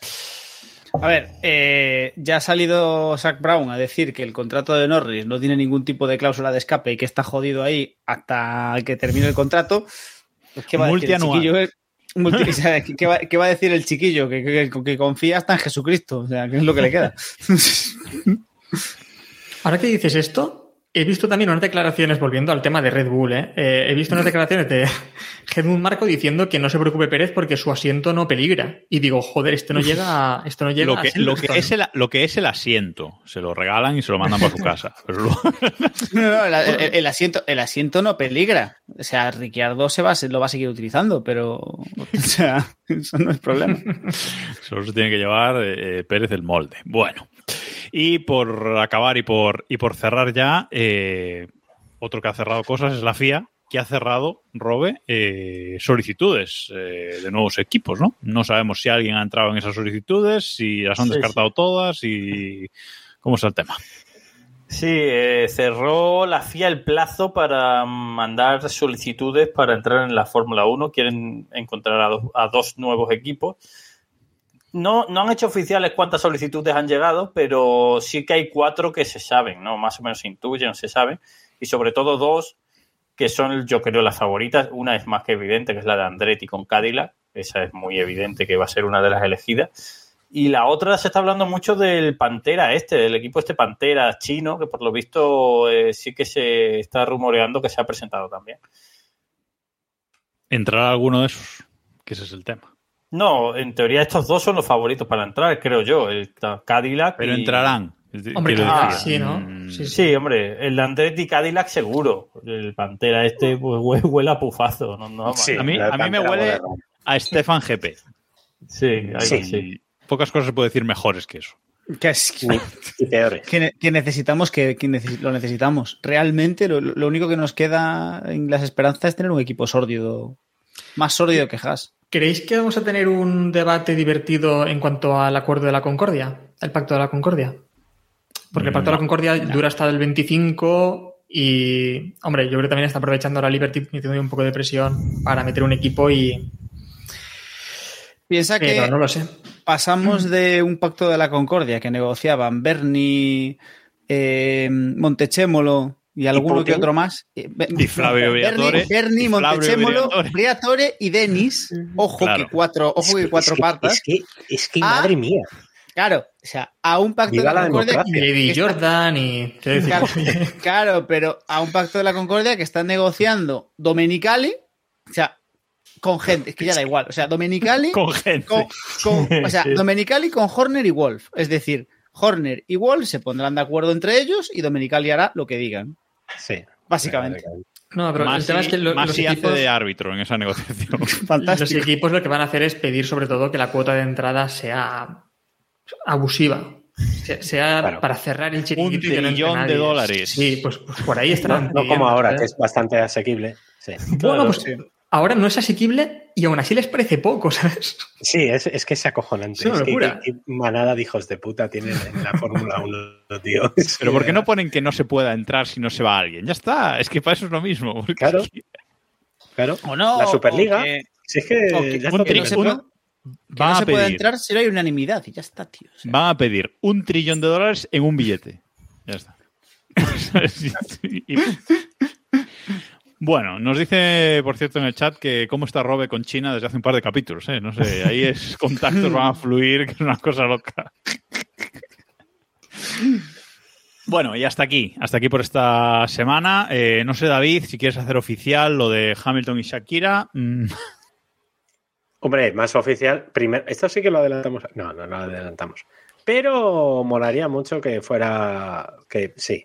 Speaker 5: A ver, eh, ya ha salido Zach Brown a decir que el contrato de Norris no tiene ningún tipo de cláusula de escape y que está jodido ahí hasta que termine el contrato. Pues, ¿Qué va a decir el chiquillo? Sea, ¿qué, va, qué va a decir el chiquillo? Que, que- que confía hasta en Jesucristo. O sea, que es lo que le queda.
Speaker 3: Ahora que dices esto, he visto también unas declaraciones, volviendo al tema de Red Bull, ¿eh? Eh, he visto unas declaraciones de Helmut Marco diciendo que no se preocupe Pérez porque su asiento no peligra. Y digo, joder, esto no llega a, esto no llega
Speaker 2: Lo que,
Speaker 3: a
Speaker 2: lo, que es el, lo que es el asiento, se lo regalan y se lo mandan para su casa.
Speaker 5: No, no, el, el- el asiento, el asiento no peligra. O sea, Ricciardo se va, se lo va a seguir utilizando, pero o sea, eso no es problema.
Speaker 2: Solo se tiene que llevar eh, Pérez el molde. Bueno. Y por acabar y por, y por cerrar ya, eh, otro que ha cerrado cosas es la FIA, que ha cerrado, Robe, eh, solicitudes eh, de nuevos equipos, ¿no? No sabemos si alguien ha entrado en esas solicitudes, si las han
Speaker 6: Sí,
Speaker 2: descartado todas y cómo está el tema.
Speaker 6: Sí, eh, cerró la FIA el plazo para mandar solicitudes para entrar en la Fórmula 1. Quieren encontrar a dos, a dos nuevos equipos. No, no han hecho oficiales cuántas solicitudes han llegado, pero sí que hay cuatro que se saben, ¿no? Más o menos se intuyen, se saben. Y sobre todo dos que son, yo creo, las favoritas. Una es más que evidente, que es la de Andretti con Cadillac. Esa es muy evidente que va a ser una de las elegidas. Y la otra se está hablando mucho del Pantera este, del equipo este Pantera chino, que por lo visto eh, sí que se está rumoreando que se ha presentado también.
Speaker 2: ¿Entrará alguno de esos? Que ese es el tema.
Speaker 6: No, en teoría estos dos son los favoritos para entrar, creo yo, el Cadillac.
Speaker 2: Pero
Speaker 6: y-
Speaker 2: entrarán.
Speaker 3: Hombre, sí, ¿no?
Speaker 2: Mm,
Speaker 3: Sí, sí.
Speaker 6: Sí, hombre, el de Andretti Cadillac seguro. El Pantera este pues, hue- huele a pufazo. No, no,
Speaker 4: Sí,
Speaker 2: A mí-
Speaker 4: la
Speaker 2: a mí me huele-. A Stefan GP.
Speaker 6: sí,
Speaker 4: Sí.
Speaker 2: Pocas cosas se puede decir mejores que eso.
Speaker 5: Que, es- que que necesitamos, que, lo necesitamos. Realmente lo, lo único que nos queda en las esperanzas es tener un equipo sórdido. Más sórdido que Haas.
Speaker 3: ¿Creéis que vamos a tener un debate divertido en cuanto al acuerdo de la Concordia? El pacto de la Concordia. Porque el pacto de la Concordia dura hasta el 25 y, hombre, yo creo que también está aprovechando la Liberty metiendo un poco de presión para meter un equipo y...
Speaker 5: Piensa que
Speaker 3: no lo sé.
Speaker 5: pasamos de un pacto de la Concordia que negociaban Bernie, eh, Montechémolo y alguno que
Speaker 4: Putin.
Speaker 5: otro más. Eh,
Speaker 2: Y Flavio Y Flavio
Speaker 5: Montechémolo,
Speaker 2: Briatore.
Speaker 5: Y Denis. Ojo
Speaker 2: Claro.
Speaker 5: que cuatro, ojo que
Speaker 4: Es
Speaker 5: cuatro
Speaker 4: es
Speaker 5: patas.
Speaker 4: Es que, es que
Speaker 5: Ah,
Speaker 4: madre mía.
Speaker 5: Claro, o sea, a un pacto
Speaker 4: Viva
Speaker 5: de la,
Speaker 4: la
Speaker 5: Concordia.
Speaker 3: Y
Speaker 5: que
Speaker 3: Jordan y...
Speaker 5: Claro, claro, pero a un pacto de la Concordia que están negociando Domenicali, o sea, con gente, es que ya da igual, o sea, Domenicali
Speaker 2: Con gente.
Speaker 5: con, con- o sea, Domenicali con Horner y Wolf, es decir, Horner y Wolf se pondrán de acuerdo entre ellos y Domenicali hará lo que digan,
Speaker 4: Sí.
Speaker 5: básicamente.
Speaker 3: No, pero el
Speaker 2: Masi,
Speaker 3: tema es que lo- los
Speaker 2: Masi hace
Speaker 3: equipos,
Speaker 2: de árbitro en esa negociación.
Speaker 3: los
Speaker 5: Fantástico.
Speaker 3: equipos lo que van a hacer es pedir sobre todo que la cuota de entrada sea abusiva. Sea, sea
Speaker 4: Claro.
Speaker 3: para cerrar el
Speaker 2: Un
Speaker 3: chiringuito entre
Speaker 2: trillón de dólares.
Speaker 3: Sí, pues, pues por ahí estarán.
Speaker 4: No, no como ahora,
Speaker 3: ¿sabes?
Speaker 4: que es bastante asequible. Sí,
Speaker 3: Bueno, pues ahora no es asequible y aún así les parece poco, ¿sabes?
Speaker 4: Sí, es, es que es acojonante.
Speaker 3: Es una
Speaker 4: Es que-
Speaker 3: locura.
Speaker 4: que- que manada de hijos de puta tienen en la Fórmula 1, tío.
Speaker 2: Pero ¿por qué no ponen que no se pueda entrar si no se va alguien? Ya está, es que para eso es lo mismo.
Speaker 4: Claro. Claro.
Speaker 5: O no,
Speaker 4: La Superliga.
Speaker 5: o que-
Speaker 4: Si es que,
Speaker 5: o que-
Speaker 4: ya
Speaker 2: un
Speaker 5: no
Speaker 2: uno-
Speaker 5: que no
Speaker 2: a
Speaker 5: se puede
Speaker 2: pedir,
Speaker 5: entrar si no hay unanimidad y ya está, tío. O sea,
Speaker 2: van a pedir un trillón de dólares en un billete. Ya está. Y- Bueno, nos dice, por cierto, en el chat que cómo está Robe con China desde hace un par de capítulos. ¿eh? No sé, ahí es contactos van a fluir, que es una cosa loca. Bueno, y hasta aquí, hasta aquí por esta semana. Eh, no sé, David, si quieres hacer oficial lo de Hamilton y Shakira. Mm,
Speaker 4: Hombre, más oficial. Primero, esto sí que lo adelantamos. No, no, no lo adelantamos. Pero molaría mucho que fuera. Que sí.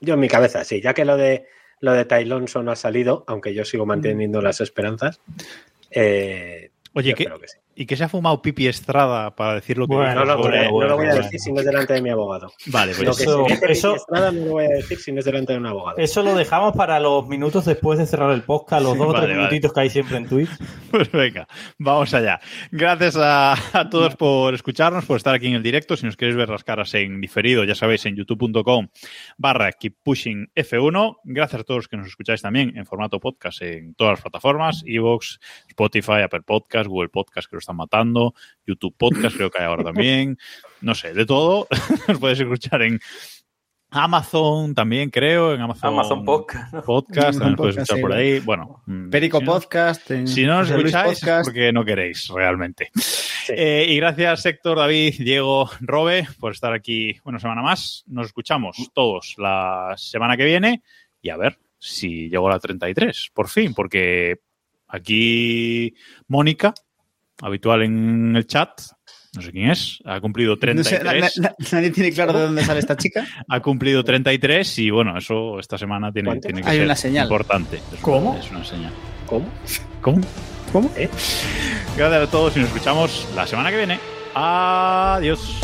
Speaker 4: Yo en mi cabeza, sí. Ya que lo de lo de Ty Lonson ha salido, aunque yo sigo manteniendo las esperanzas. eh,
Speaker 2: Oye,
Speaker 4: yo
Speaker 2: ¿qué-
Speaker 4: creo que sí.
Speaker 2: ¿Y que se ha fumado Pipi Estrada para decir lo que
Speaker 6: Bueno,
Speaker 4: No lo, no lo voy a
Speaker 6: bueno,
Speaker 4: decir si no es delante de mi abogado.
Speaker 2: Vale, pues
Speaker 4: Lo que
Speaker 6: Eso-
Speaker 4: dice
Speaker 6: eso-
Speaker 4: Estrada no lo voy a decir si no es delante de un abogado.
Speaker 6: Eso lo dejamos para los minutos después de cerrar el podcast, los dos o
Speaker 2: Vale,
Speaker 6: tres
Speaker 2: vale.
Speaker 6: minutitos que hay siempre en Twitch.
Speaker 2: Pues venga, vamos allá. Gracias a, a todos por escucharnos, por estar aquí en el directo. Si nos queréis ver las caras en diferido, ya sabéis, en youtube.com barra keep pushing F1. Gracias a todos los que nos escucháis también en formato podcast en todas las plataformas, Evox, Spotify, Apple Podcast, Google Podcast, que están matando, YouTube Podcast, creo que hay ahora también. No sé, de todo. Nos podéis escuchar en Amazon también, creo, en Amazon,
Speaker 6: Amazon Podcast. ¿no?
Speaker 2: Podcast, también nos podéis
Speaker 5: Podcast,
Speaker 2: escuchar
Speaker 5: sí.
Speaker 2: por ahí. Bueno, mm,
Speaker 5: Perico
Speaker 2: si no-
Speaker 5: Podcast. en
Speaker 2: si no nos escucháis es porque no queréis realmente. Eh, y gracias Héctor, David, Diego, Robe por estar aquí una semana más. Nos escuchamos todos la semana que viene y a ver si llegó a la 33, por fin, porque aquí Mónica, habitual en el chat, no sé quién es, ha cumplido
Speaker 5: No sé,
Speaker 2: 33.
Speaker 5: na- na- nadie tiene claro de dónde sale esta chica.
Speaker 2: Ha cumplido 33 y bueno, eso esta semana tiene, tiene que
Speaker 5: Hay
Speaker 2: ser
Speaker 5: una señal.
Speaker 2: importante. Es-
Speaker 3: ¿Cómo?
Speaker 2: Es una señal.
Speaker 4: ¿Cómo?
Speaker 2: ¿Cómo?
Speaker 5: ¿Cómo?
Speaker 4: ¿Eh?
Speaker 2: Gracias a todos y nos escuchamos la semana que viene. Adiós.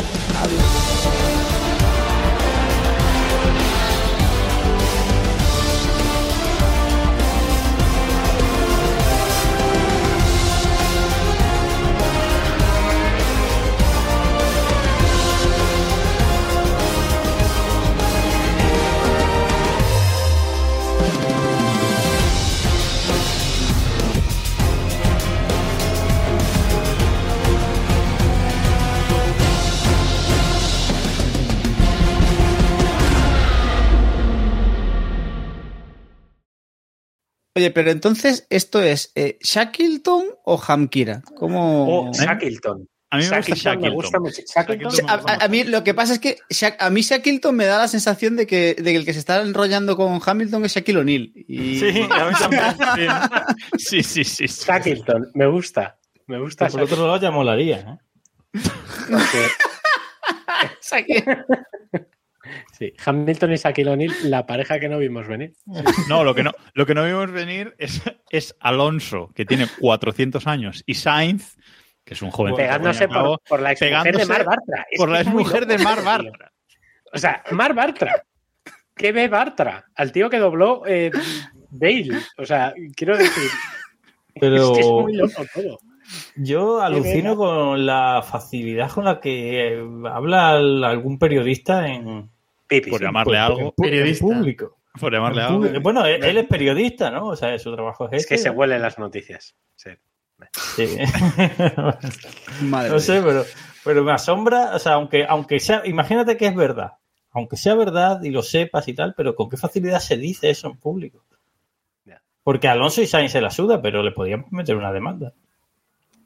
Speaker 5: Oye, pero entonces, ¿esto es eh, Shackleton o Hamkira? ¿Cómo...?
Speaker 4: O Shackleton.
Speaker 2: A mí me gusta
Speaker 4: Shackleton me
Speaker 2: Shackleton.
Speaker 4: gusta mucho. Shackleton.
Speaker 5: A, a- a mí lo que pasa es que Sha- a mí Shackleton me da la sensación de que, de que el que se está enrollando con Hamilton es Shaquille O'Neal. Y...
Speaker 6: Sí, a mí también.
Speaker 2: Sí, sí, sí. sí.
Speaker 4: Shackleton, me gusta. Me gusta
Speaker 6: Por otro lado ya molaría. ¿eh?
Speaker 4: Shackleton. Sí, Hamilton y Shaquille O'Neal, la pareja que no vimos venir.
Speaker 2: No, lo que no, lo que no vimos venir es, es Alonso, que tiene 400 años, y Sainz, que es un joven.
Speaker 4: Pegándose por, por la exmujer de Mar Bartra. Es
Speaker 2: por la exmujer de Mar. Bartra.
Speaker 4: O sea, Mar Bartra. ¿Qué ve Bartra? Al tío que dobló eh, Bale. O sea, quiero decir.
Speaker 6: Pero-
Speaker 4: Es que es muy loco todo.
Speaker 6: Yo alucino con la facilidad con la que habla al- algún periodista en,
Speaker 4: Pipi.
Speaker 2: Por
Speaker 4: sí.
Speaker 2: llamarle algo.
Speaker 3: Periodista.
Speaker 6: público.
Speaker 2: Por llamarle algo.
Speaker 6: Bueno, él, él es periodista, ¿no? O sea, su trabajo es
Speaker 4: Es que
Speaker 6: este,
Speaker 4: se huelen las noticias. Sí.
Speaker 6: Sí.
Speaker 5: Madre
Speaker 6: no sé, pero, pero me asombra, o sea, aunque, aunque sea, imagínate que es verdad, aunque sea verdad y lo sepas y tal, pero con qué facilidad se dice eso en público. Porque Alonso y Sainz se la suda, pero le podíamos meter una demanda.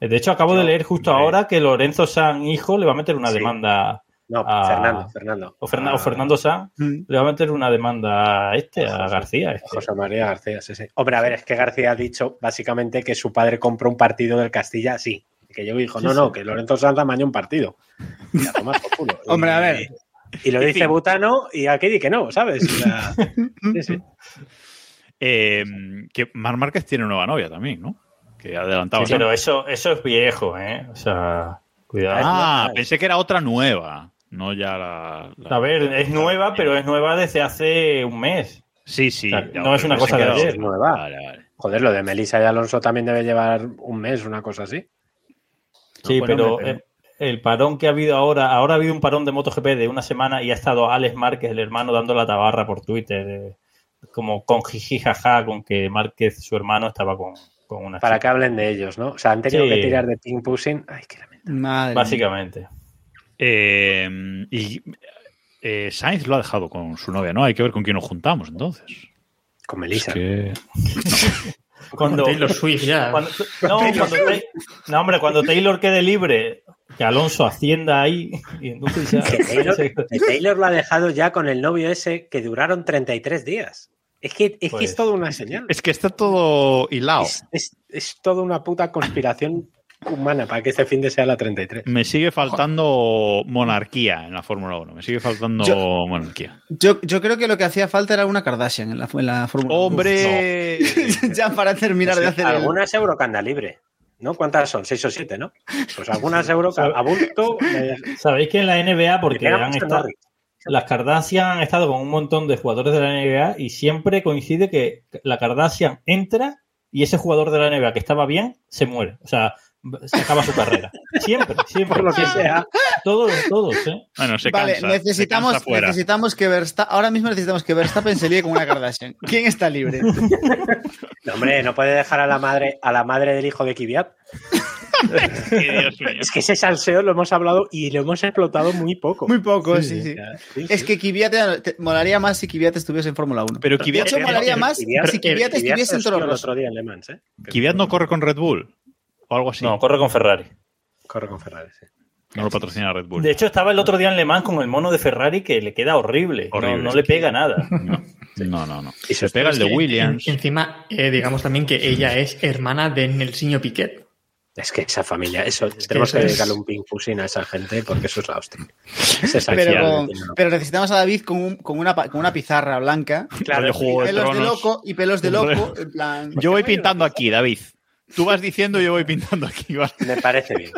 Speaker 6: De hecho, acabo de leer justo ahora que Lorenzo San, hijo, le va a meter una
Speaker 4: Sí.
Speaker 6: demanda.
Speaker 4: No,
Speaker 6: Ah.
Speaker 4: Fernando, Fernando.
Speaker 6: O, Ferna-
Speaker 4: Ah,
Speaker 6: o Fernando San
Speaker 5: Mm.
Speaker 6: le va a meter una demanda a este, a. García. este.
Speaker 4: José María García, sí, sí. Hombre, a ver, es que García ha dicho básicamente que su padre compró un partido del Castilla, sí. Que yo dijo, no, no, que Lorenzo Sanz amañó un partido. Y a tomar por culo.
Speaker 5: Hombre, a ver.
Speaker 4: Y lo dice Butano y aquí di que no, ¿sabes? O sea, sí, sí.
Speaker 2: Eh, que Mar Márquez tiene nueva novia también, ¿no? Que adelantaba.
Speaker 6: Sí, pero eso, eso es viejo, ¿eh? O sea, cuidado.
Speaker 2: Ah, pensé que era otra nueva. No ya la. la-
Speaker 6: A ver, es nueva, pero es nueva desde hace un mes.
Speaker 2: Sí, sí.
Speaker 6: O sea,
Speaker 2: ya,
Speaker 6: no es una cosa
Speaker 2: que
Speaker 6: de ayer.
Speaker 2: otra.
Speaker 4: Nueva.
Speaker 2: Vale, vale.
Speaker 4: Joder, lo de Melissa y Alonso también debe llevar un mes, una cosa así.
Speaker 6: Sí,
Speaker 2: bueno,
Speaker 6: pero eh, el parón que ha habido ahora, ahora ha habido un parón de MotoGP de una semana y ha estado Alex Márquez, el hermano, dando la tabarra por Twitter, eh, como con jiji jaja, con que Márquez, su hermano, estaba con, con una
Speaker 4: Para
Speaker 6: chica,
Speaker 4: que hablen de ellos, ¿no? O sea, han tenido
Speaker 6: Sí.
Speaker 4: que tirar de ping pushing. Ay, qué lamentable.
Speaker 5: Madre mía.
Speaker 2: Eh, y eh, Sainz lo ha dejado con su novia, ¿no? Hay que ver con quién nos juntamos entonces.
Speaker 4: Con
Speaker 2: Es
Speaker 4: Melissa.
Speaker 2: que-
Speaker 6: Cuando,
Speaker 3: Taylor Swift ya.
Speaker 6: cuando- no, cuando Ta- no, hombre, cuando Taylor quede libre, que Alonso ascienda ahí y entonces ya...
Speaker 4: Que Taylor, que Taylor lo ha dejado ya con el novio ese que duraron 33 días. Es que es, que
Speaker 6: Pues-
Speaker 4: es todo una señal.
Speaker 2: es que está todo hilado.
Speaker 4: Es, es, es toda una puta conspiración humana para que este fin de sea la 33.
Speaker 2: Me sigue faltando monarquía en la Fórmula 1. Me sigue faltando
Speaker 5: Yo-
Speaker 2: monarquía.
Speaker 5: Yo, yo creo que lo que hacía falta era una Kardashian en la, en la Fórmula 1.
Speaker 2: ¡Hombre!
Speaker 5: ya para terminar de hacer el-
Speaker 4: Algunas euro que anda libre. ¿No? ¿Cuántas son? ¿Seis o siete, no? Pues algunas euro que a bulto. me-
Speaker 6: Sabéis que en la NBA, porque han estado, las Kardashian han estado con un montón de jugadores de la NBA y siempre coincide que la Kardashian entra y ese jugador de la NBA que estaba bien se muere. O sea, se acaba su carrera. Siempre, siempre.
Speaker 4: Por lo que sea.
Speaker 6: Todos, todos, ¿eh?
Speaker 2: Bueno, se
Speaker 5: vale,
Speaker 2: cansa. se
Speaker 5: necesitamos,
Speaker 2: cansa fuera.
Speaker 5: necesitamos que Verstappen, ahora mismo necesitamos que Verstappen se líe con una Kardashian. ¿Quién está libre?
Speaker 4: No, hombre, no puede dejar a la madre, a la madre del hijo de Kiviat. Es que ese salseo lo hemos hablado y lo hemos explotado muy poco.
Speaker 5: Muy poco, sí, sí.
Speaker 4: Sí,
Speaker 5: Es
Speaker 4: sí.
Speaker 5: que te- te- molaría más si Kvyat estuviese en Fórmula 1.
Speaker 2: Pero
Speaker 5: de
Speaker 2: Kvyat,
Speaker 5: hecho, molaría más si Kvyat estuviese en Toro Rosso.
Speaker 2: Kvyat no corre con Red Bull o algo así.
Speaker 6: No, corre con Ferrari.
Speaker 4: Corre con Ferrari, sí.
Speaker 2: No lo patrocina Red Bull.
Speaker 6: De hecho, estaba el otro día en Le Mans con el mono de Ferrari que le queda horrible. No-
Speaker 2: Horrible.
Speaker 6: No, le pega nada.
Speaker 2: No, no, no.
Speaker 4: Y
Speaker 2: Se pega el de
Speaker 3: Es
Speaker 2: Williams.
Speaker 3: en- encima, eh, digamos también que ella es hermana de Nelsinho Piquet.
Speaker 4: Es que esa familia, eso, tenemos
Speaker 3: eso
Speaker 4: que
Speaker 3: es-
Speaker 4: dedicarle un ping pushing a esa gente porque eso es la hostia. Es
Speaker 5: Pero, con- pero necesitamos a David con, un- con, una, con una pizarra blanca.
Speaker 2: Claro, Juego de
Speaker 5: pelos de loco y pelos de loco. En plan,
Speaker 2: Yo voy pintando aquí, David. Tú vas diciendo y yo voy pintando aquí. ¿vale?
Speaker 4: Me parece bien.